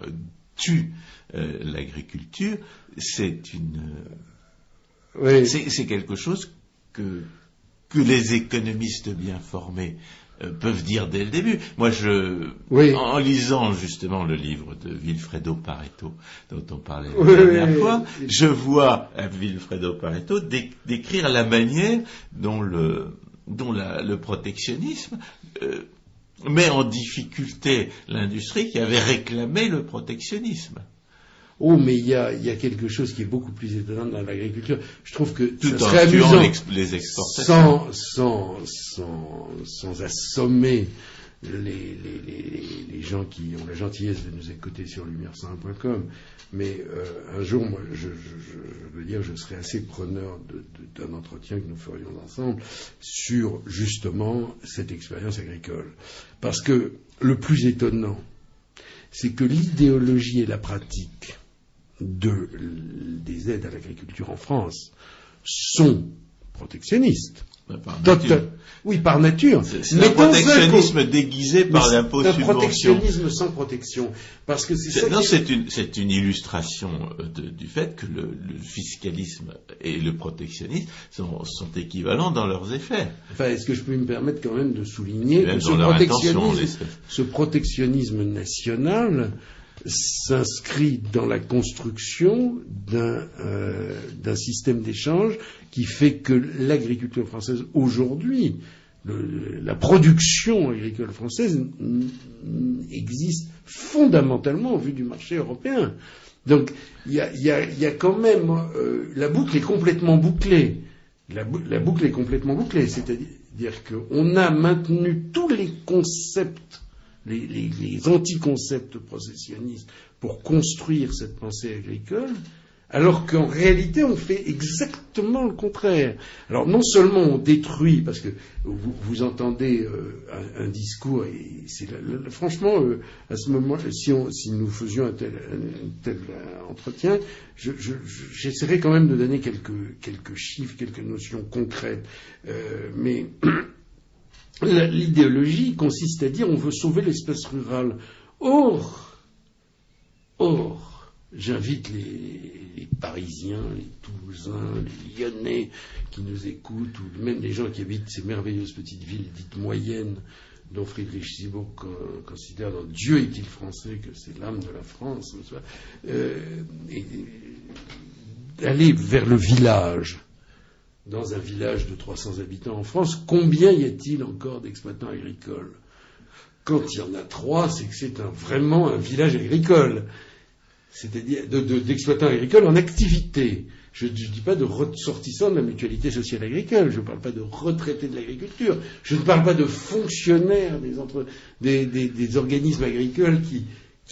tuent euh, l'agriculture, c'est une oui. C'est quelque chose que, que les économistes bien formés euh, peuvent dire dès le début. Moi, je, oui. en, lisant justement le livre de Vilfredo Pareto, dont on parlait la oui, dernière fois, je vois à Vilfredo Pareto décrire la manière dont le, dont la, le protectionnisme euh, met en difficulté l'industrie qui avait réclamé le protectionnisme. Oh, mais il y a, y a, quelque chose qui est beaucoup plus étonnant dans l'agriculture. Je trouve que tout ça serait amusant, les exportations, sans, sans, sans, sans assommer les, les, les, les, gens qui ont la gentillesse de nous écouter sur lumière101.com. Mais euh, un jour, moi, je, je, je, veux dire, je serais assez preneur d'un entretien que nous ferions ensemble sur justement cette expérience agricole. Parce que le plus étonnant, c'est que l'idéologie et la pratique de, des aides à l'agriculture en France sont protectionnistes. Par oui, par nature. C'est un protectionnisme un, déguisé par l'impôt subvention. Un protectionnisme sans protection. Parce que c'est. Non, c'est une, c'est une illustration de, du fait que le, le, fiscalisme et le protectionnisme sont, sont, équivalents dans leurs effets. Enfin, est-ce que je peux me permettre quand même de souligner que ce protectionnisme, ce protectionnisme national s'inscrit dans la construction d'un euh, système d'échange qui fait que l'agriculture française aujourd'hui, la production agricole française existe fondamentalement au vu du marché européen. Donc il y a, quand même euh, la boucle est complètement bouclée. La boucle est complètement bouclée, c'est-à-dire qu'on a maintenu tous les concepts les, les, les anticoncepts processionnistes pour construire cette pensée agricole, alors qu'en réalité on fait exactement le contraire. Alors non seulement on détruit, parce que vous, entendez euh, un, discours, et c'est franchement euh, à ce moment, si, si nous faisions un tel, un, tel entretien, j'essaierai je, je, quand même de donner quelques, quelques chiffres, quelques notions concrètes, euh, mais L'idéologie consiste à dire on veut sauver l'espèce rurale. Or, or, j'invite les, Parisiens, les Toulousains, les Lyonnais qui nous écoutent, ou même les gens qui habitent ces merveilleuses petites villes dites moyennes, dont Friedrich Simon considère dans Dieu est-il français que c'est l'âme de la France, euh, d'aller vers le village dans un village de 300 habitants en France, combien y a-t-il encore d'exploitants agricoles? Quand il y en a trois, c'est que c'est vraiment un village agricole. c'est-à-dire d'exploitants agricoles en activité. Je ne dis pas de ressortissants de la mutualité sociale agricole, je ne parle pas de retraités de l'agriculture, je ne parle pas de fonctionnaires des, organismes agricoles qui,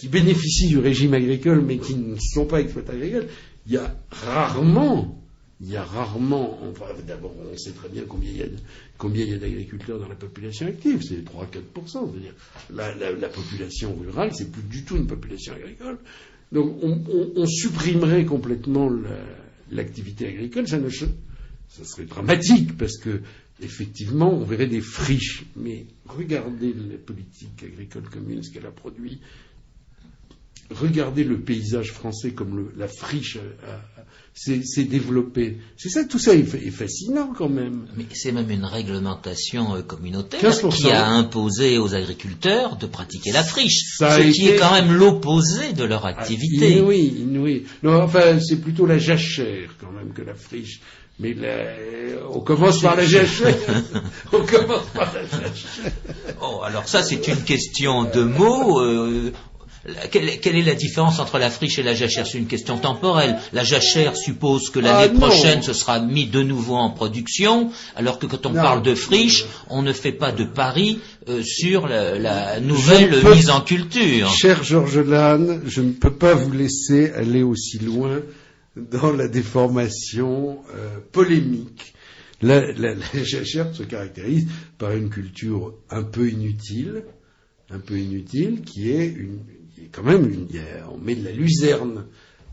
bénéficient du régime agricole mais qui ne sont pas exploitants agricoles. Il y a rarement il y a rarement, d'abord on sait très bien combien il y a, d'agriculteurs dans la population active, c'est 3-4%. C'est-à-dire la, la, population rurale, c'est plus du tout une population agricole. Donc on, supprimerait complètement l'activité agricole, ça serait dramatique parce que effectivement on verrait des friches. Mais regardez la politique agricole commune, ce qu'elle a produit. Regardez le paysage français comme la friche s'est développé. C'est ça, tout ça est, fascinant quand même. Mais c'est même une réglementation euh, communautaire qui a imposé aux agriculteurs de pratiquer la friche, ce qui est quand même l'opposé de leur activité. Ah, oui, oui. Non, enfin, c'est plutôt la jachère quand même que la friche. Mais on commence par la jachère. on commence par la jachère. Oh, alors ça, c'est une question de mots. Euh, quelle, est la différence entre la friche et la jachère? C'est une question temporelle. La jachère suppose que l'année ah, prochaine, ce sera mis de nouveau en production, alors que quand on parle de friche, on ne fait pas de pari euh, sur la, nouvelle mise en culture. Cher Georges Lannes, je ne peux pas vous laisser aller aussi loin dans la déformation euh, polémique. La, la jachère se caractérise par une culture un peu inutile, un peu inutile, qui est une, quand même, une, on met de la luzerne.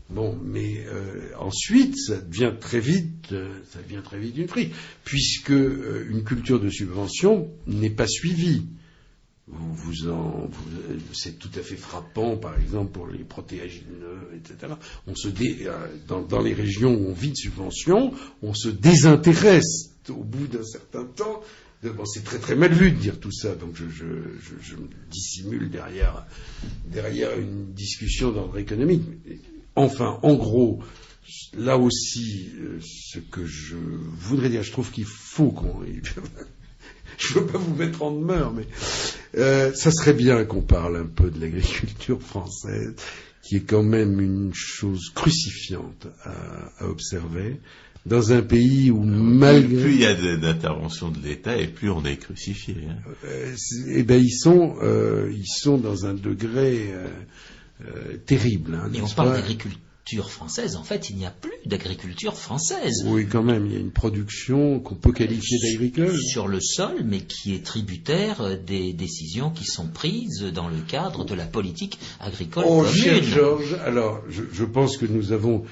Bon, mais euh, ensuite, ça devient très vite, euh, ça devient très vite une friche, puisque euh, une culture de subvention n'est pas suivie. C'est tout à fait frappant, par exemple pour les protéagineux, etc. On se dans, dans, les régions où on vit de subvention, on se désintéresse au bout d'un certain temps c'est très très mal vu de dire tout ça, donc je, me dissimule derrière, derrière une discussion d'ordre économique. Enfin, en gros, là aussi, euh, ce que je voudrais dire, je trouve qu'il faut qu'on. je ne veux pas vous mettre en demeure, mais euh, ça serait bien qu'on parle un peu de l'agriculture française, qui est quand même une chose crucifiante à observer dans un pays où malgré plus il y a d'intervention de l'État et plus on est crucifié. Hein. Euh, eh ben ils sont euh, ils sont dans un degré euh, terrible. Hein, Mais on parle d'agriculture française. En fait, il n'y a plus d'agriculture française. Oui, quand même, il y a une production qu'on peut qualifier d'agricole sur le sol, mais qui est tributaire des décisions qui sont prises dans le cadre de la politique agricole oh, commune. Cher Georges, alors je, je pense que nous avons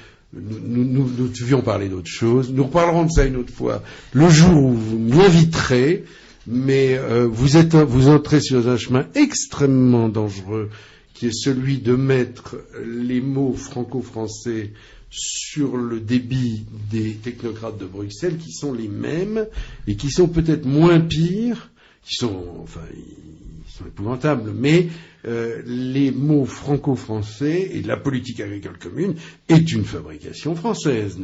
nous, devions parler d'autre chose. Nous reparlerons de ça une autre fois. Le jour où vous m'inviterez, mais euh, vous, êtes, vous entrez sur un chemin extrêmement dangereux, qui est celui de mettre les mots franco-français sur le débit des technocrates de Bruxelles, qui sont les mêmes et qui sont peut-être moins pires, qui sont, enfin, sont épouvantables, mais euh, les mots franco-français et la politique agricole commune est une fabrication française.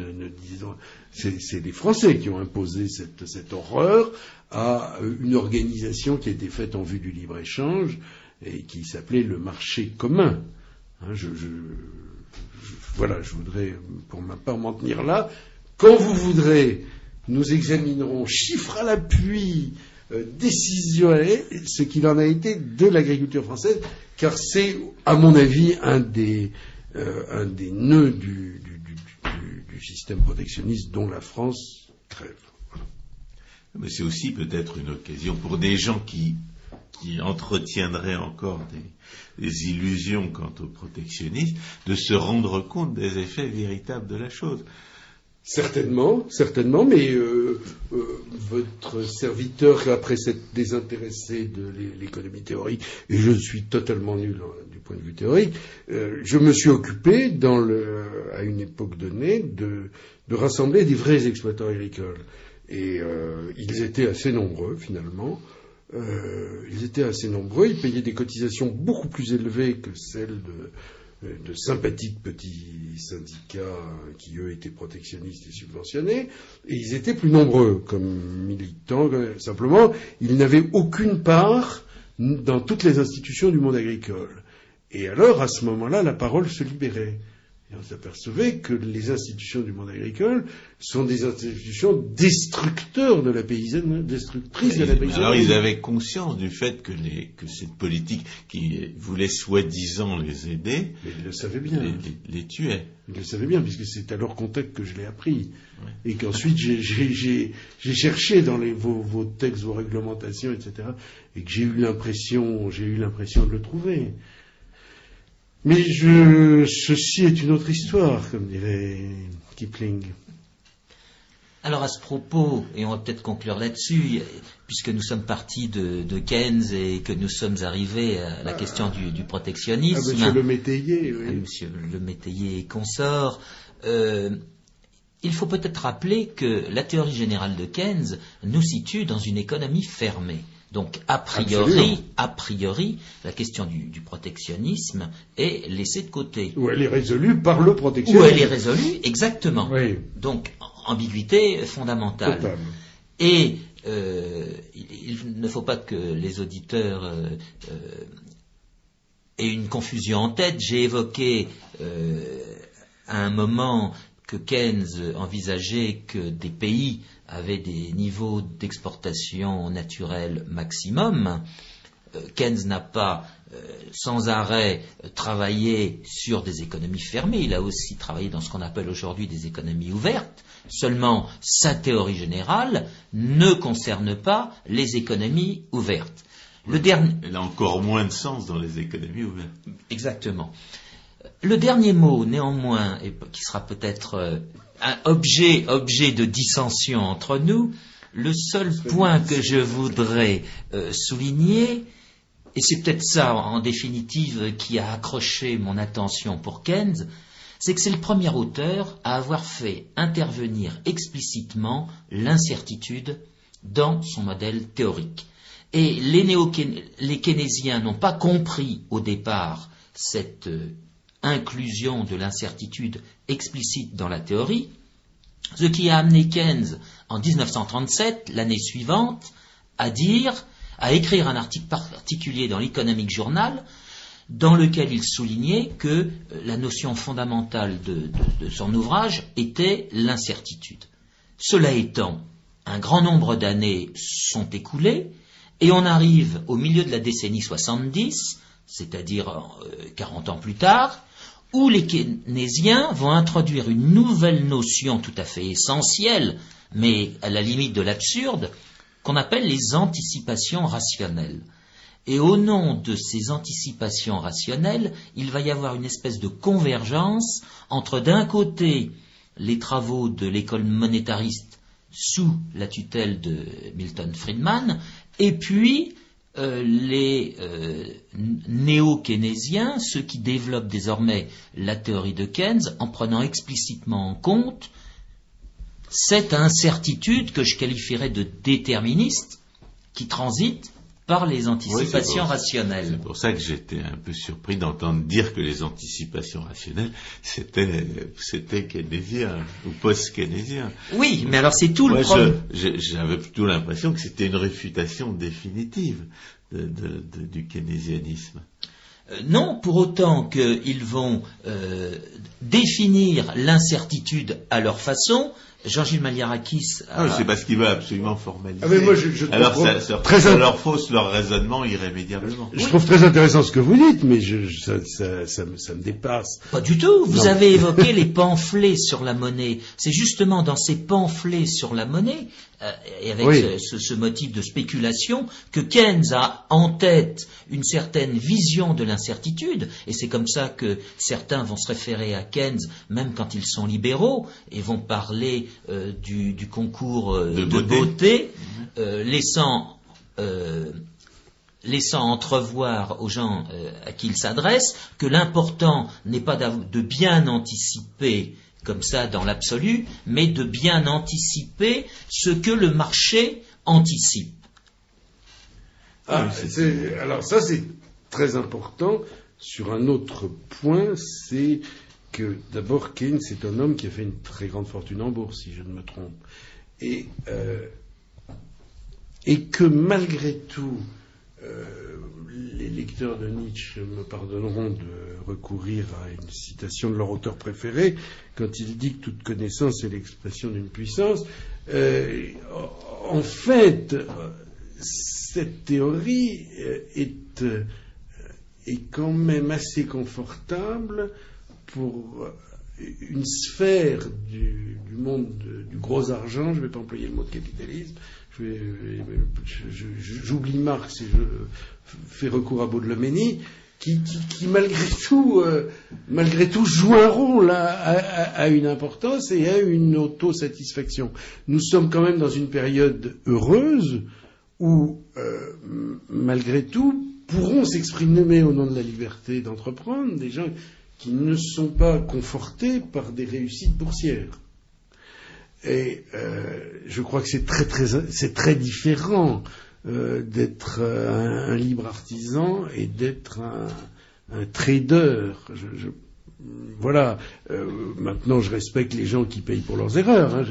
c'est les Français qui ont imposé cette, horreur à euh, une organisation qui a été faite en vue du libre-échange et qui s'appelait le marché commun. Hein, voilà, je voudrais pour ma part m'en tenir là. Quand vous voudrez, nous examinerons chiffres à l'appui euh, décisionner ce qu'il en a été de l'agriculture française, car c'est, à mon avis, un des, euh, un des nœuds du, système protectionniste dont la France crève. Mais c'est aussi peut-être une occasion pour des gens qui, qui entretiendraient encore des, des, illusions quant au protectionnisme de se rendre compte des effets véritables de la chose. Certainement, certainement, mais euh, euh, votre serviteur, après s'être désintéressé de l'économie théorique, et je suis totalement nul hein, du point de vue théorique, euh, je me suis occupé, dans le, à une époque donnée, de, de rassembler des vrais exploitants agricoles. Et ils étaient assez nombreux, finalement. ils étaient assez nombreux, ils payaient des cotisations beaucoup plus élevées que celles de de sympathiques petits syndicats qui, eux, étaient protectionnistes et subventionnés, et ils étaient plus nombreux comme militants. Simplement, ils n'avaient aucune part dans toutes les institutions du monde agricole. Et alors, à ce moment-là, la parole se libérait. Et on s'apercevait que les institutions du monde agricole sont des institutions destructeurs de la paysanne, destructrices de la paysanne. Alors ils avaient conscience du fait que, les, que cette politique qui voulait soi-disant les aider, Mais ils le savaient bien. les, les- les tuait. Ils le savaient bien, puisque c'est à leur contact que je l'ai appris. Et qu'ensuite, j'ai- cherché dans les, vos, vos textes, vos réglementations, etc. Et que j'ai eu l'impression, j'ai eu l'impression de le trouver. Mais je, ceci est une autre histoire, comme dirait Kipling. Alors à ce propos, et on va peut-être conclure là-dessus, puisque nous sommes partis de, de Keynes et que nous sommes arrivés à la question du, du Ah, protectionnisme, monsieur le métayer, à oui. Monsieur le métayer et consort, euh, il faut peut-être rappeler que la théorie générale de Keynes nous situe dans une économie fermée. Donc, a priori, Absolument. a priori, la question du, du protectionnisme est laissée de côté. Où elle est résolue par le protectionnisme. elle est résolue, exactement. Oui, Donc, ambiguïté fondamentale. Et euh, il, il ne faut pas que les auditeurs euh, euh, aient une confusion en tête. J'ai évoqué à un moment que Keynes envisageait que des pays avaient des niveaux d'exportation naturelle maximum. Euh, Keynes n'a pas euh, sans arrêt travaillé sur des économies fermées, il a aussi travaillé dans ce qu'on appelle aujourd'hui des économies ouvertes. Seulement, sa théorie générale ne concerne pas les économies ouvertes. Le dernier, Elle a encore moins de sens dans les économies ouvertes. Exactement. Le dernier mot, néanmoins, et qui sera peut-être euh, un objet, objet de dissension entre nous, le seul point que je voudrais euh, souligner, et c'est peut-être ça en définitive qui a accroché mon attention pour Keynes, c'est que c'est le premier auteur à avoir fait intervenir explicitement l'incertitude dans son modèle théorique. Et les, les keynésiens n'ont pas compris au départ cette euh, inclusion de l'incertitude explicite dans la théorie, ce qui a amené Keynes en 1937, l'année suivante, à dire, à écrire un article particulier dans l'Economic Journal, dans lequel il soulignait que euh, la notion fondamentale de, de- son ouvrage était l'incertitude. Cela étant, un grand nombre d'années sont écoulées et on arrive au milieu de la décennie 70, c'est-à-dire euh, 40 ans plus tard, où les keynésiens vont introduire une nouvelle notion tout à fait essentielle, mais à la limite de l'absurde, qu'on appelle les anticipations rationnelles. Et au nom de ces anticipations rationnelles, il va y avoir une espèce de convergence entre d'un côté les travaux de l'école monétariste sous la tutelle de Milton Friedman, et puis euh, les euh, néo-keynésiens, ceux qui développent désormais la théorie de Keynes, en prenant explicitement en compte cette incertitude que je qualifierais de déterministe, qui transite par les anticipations Oui, rationnelles. C'est pour ça que j'étais un peu surpris d'entendre dire que les anticipations rationnelles, c'était, c'était keynésien ou post-keynésien. Oui, mais alors c'est tout Moi, le problème. j'avais plutôt l'impression que c'était une réfutation définitive de- de- de- du keynésianisme. Euh, Non, pour autant qu'ils vont euh, définir l'incertitude à leur façon. Jean-Gilles Maliarakis a, Ah, c'est parce qu'il veut absolument formaliser. Ah, mais moi, je- je Alors ça, ça, très ça leur fausse leur raisonnement irrémédiablement. Je trouve très intéressant ce que vous dites, mais je, je- ça, ça- ça me- ça me dépasse. Pas du tout. Vous Non. avez évoqué les pamphlets sur la monnaie. C'est justement dans ces pamphlets sur la monnaie, euh, et avec Oui. ce, ce- ce motif de spéculation, que Keynes a en tête une certaine vision de l'incertitude. Et c'est comme ça que certains vont se référer à Keynes, même quand ils sont libéraux, et vont parler du, du concours euh, De de, beauté. beauté, euh, laissant euh, laissant entrevoir aux gens euh, à qui il s'adresse que l'important n'est pas de bien anticiper comme ça dans l'absolu, mais de bien anticiper ce que le marché anticipe. Ah, alors ça c'est très important. Sur un autre point, c'est que d'abord Keynes c'est un homme qui a fait une très grande fortune en bourse, si je ne me trompe, et euh, que malgré tout euh, les lecteurs de Nietzsche me pardonneront de recourir à une citation de leur auteur préféré quand il dit que toute connaissance est l'expression d'une puissance. Euh, en fait, cette théorie est, est quand même assez confortable pour une sphère du, monde du gros argent, je ne vais pas employer le mot de capitalisme, j'oublie Marx et je fais recours à Baudeloménie, qui, malgré tout, euh, malgré tout, joue un rôle à, une importance et à une autosatisfaction. Nous sommes quand même dans une période heureuse où, euh, malgré tout, pourront s'exprimer au nom de la liberté d'entreprendre des gens qui ne sont pas confortés par des réussites boursières. Et euh, je crois que c'est très très c'est très différent euh, d'être un, un, libre artisan et d'être un, trader. Voilà. Euh, maintenant, je respecte les gens qui payent pour leurs erreurs. Hein,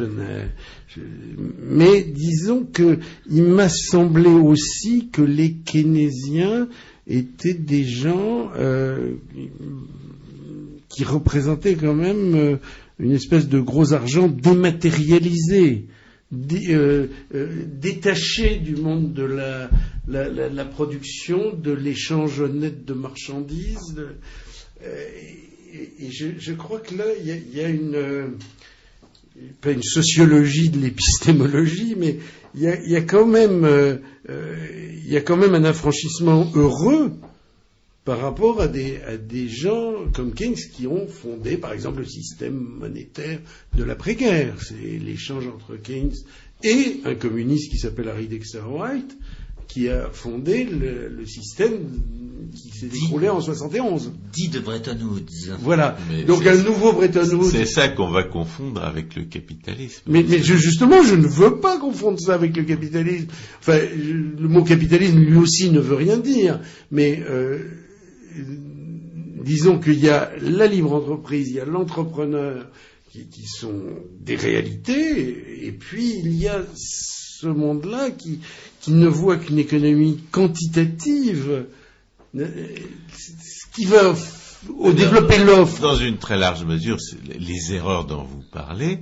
mais disons que il m'a semblé aussi que les keynésiens étaient des gens euh, qui représentaient quand même euh, une espèce de gros argent dématérialisé, dé, euh, euh, détaché du monde de la, production, de l'échange net de marchandises. Et, je, crois que là, il y, a une pas une sociologie de l'épistémologie, mais il y, a il y a quand même un affranchissement heureux par rapport à des, à des gens comme Keynes qui ont fondé, par exemple, le système monétaire de l'après-guerre. C'est l'échange entre Keynes et un communiste qui s'appelle Harry Dexter White, qui a fondé le, le système qui s'est déroulé en 71. Dit de Bretton Woods. Voilà. Mais Donc un nouveau Bretton Woods. C'est ça qu'on va confondre avec le capitalisme. Mais, mais je, justement, je ne veux pas confondre ça avec le capitalisme. Enfin, le mot capitalisme lui aussi ne veut rien dire. Mais euh, disons qu'il y a la libre entreprise, il y a l'entrepreneur qui, qui, sont des réalités, et puis il y a ce monde-là qui, qui, ne voit qu'une économie quantitative, qui va au développer l'offre. Dans une très large mesure, les erreurs dont vous parlez,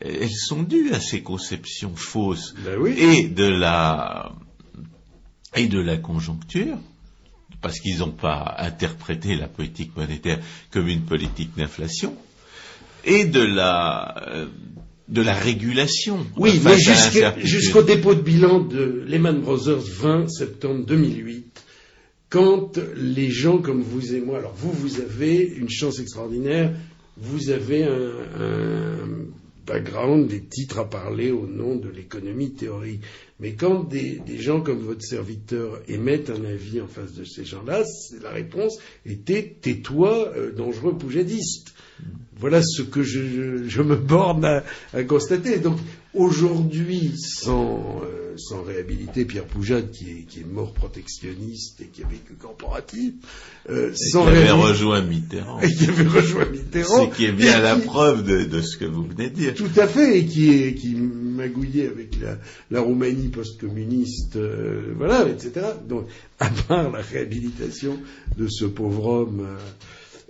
elles sont dues à ces conceptions fausses ben oui. et de la et de la conjoncture parce qu'ils n'ont pas interprété la politique monétaire comme une politique d'inflation, et de la, euh, de la régulation. Oui, mais jusqu'au jusqu dépôt de bilan de Lehman Brothers 20 septembre 2008, quand les gens comme vous et moi, alors vous, vous avez une chance extraordinaire, vous avez un, un background, des titres à parler au nom de l'économie théorie. Mais quand des, gens comme votre serviteur émettent un avis en face de ces gens-là, la réponse était tais-toi, euh, dangereux poujadiste. Voilà ce que je me borne à, à, constater. Donc aujourd'hui, sans, euh, sans réhabiliter Pierre Poujade, qui est, qui est, mort protectionniste et qui a vécu corporatif, euh, sans qui avait rejoint Mitterrand. Et qui avait rejoint Mitterrand. Ce qui est bien la qui, preuve de, de, ce que vous venez de dire. Tout à fait, et qui, est, qui magouillait avec la, la Roumanie post-communiste, euh, voilà, etc. Donc, à part la réhabilitation de ce pauvre homme. Euh,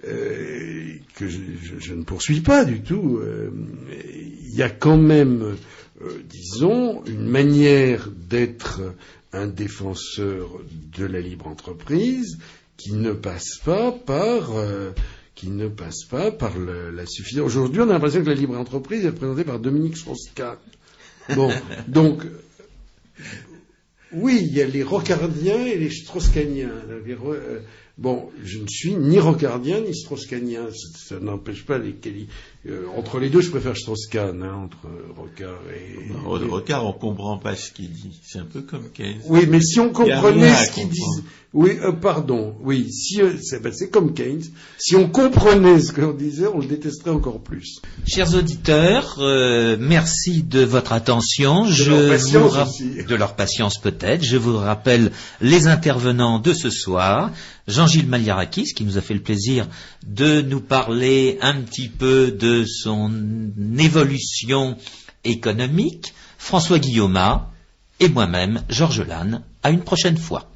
euh, que je, je, je, ne poursuis pas du tout, euh, il y a quand même, euh, disons, une manière d'être un défenseur de la libre entreprise qui ne passe pas par qui ne passe pas par le, la suffisance. Aujourd'hui, on a l'impression que la libre entreprise est représentée par Dominique Strauss-Kahn. Bon, donc oui, il y a les rocardiens et les strauss-kahniens. Les, euh, Bon, je ne suis ni rocardien ni strauss-kahnien. Ça, ça n'empêche pas les euh, entre les deux, je préfère Strauss-Kahn, hein, entre Rocard et. Non, Rocard, on comprend pas ce qu'il dit. C'est un peu comme Keynes. Oui, mais si on comprenait ce qu'il dit. Oui, euh, pardon. Oui, si euh, c'est ben, comme Keynes. Si on comprenait ce qu'on disait, on le détesterait encore plus. Chers auditeurs, euh, merci de votre attention. De je leur patience aussi. De leur patience peut-être. Je vous rappelle les intervenants de ce soir. Jean-Gilles Maliarakis, qui nous a fait le plaisir de nous parler un petit peu de son évolution économique, François Guillaume et moi-même, Georges Lannes. À une prochaine fois.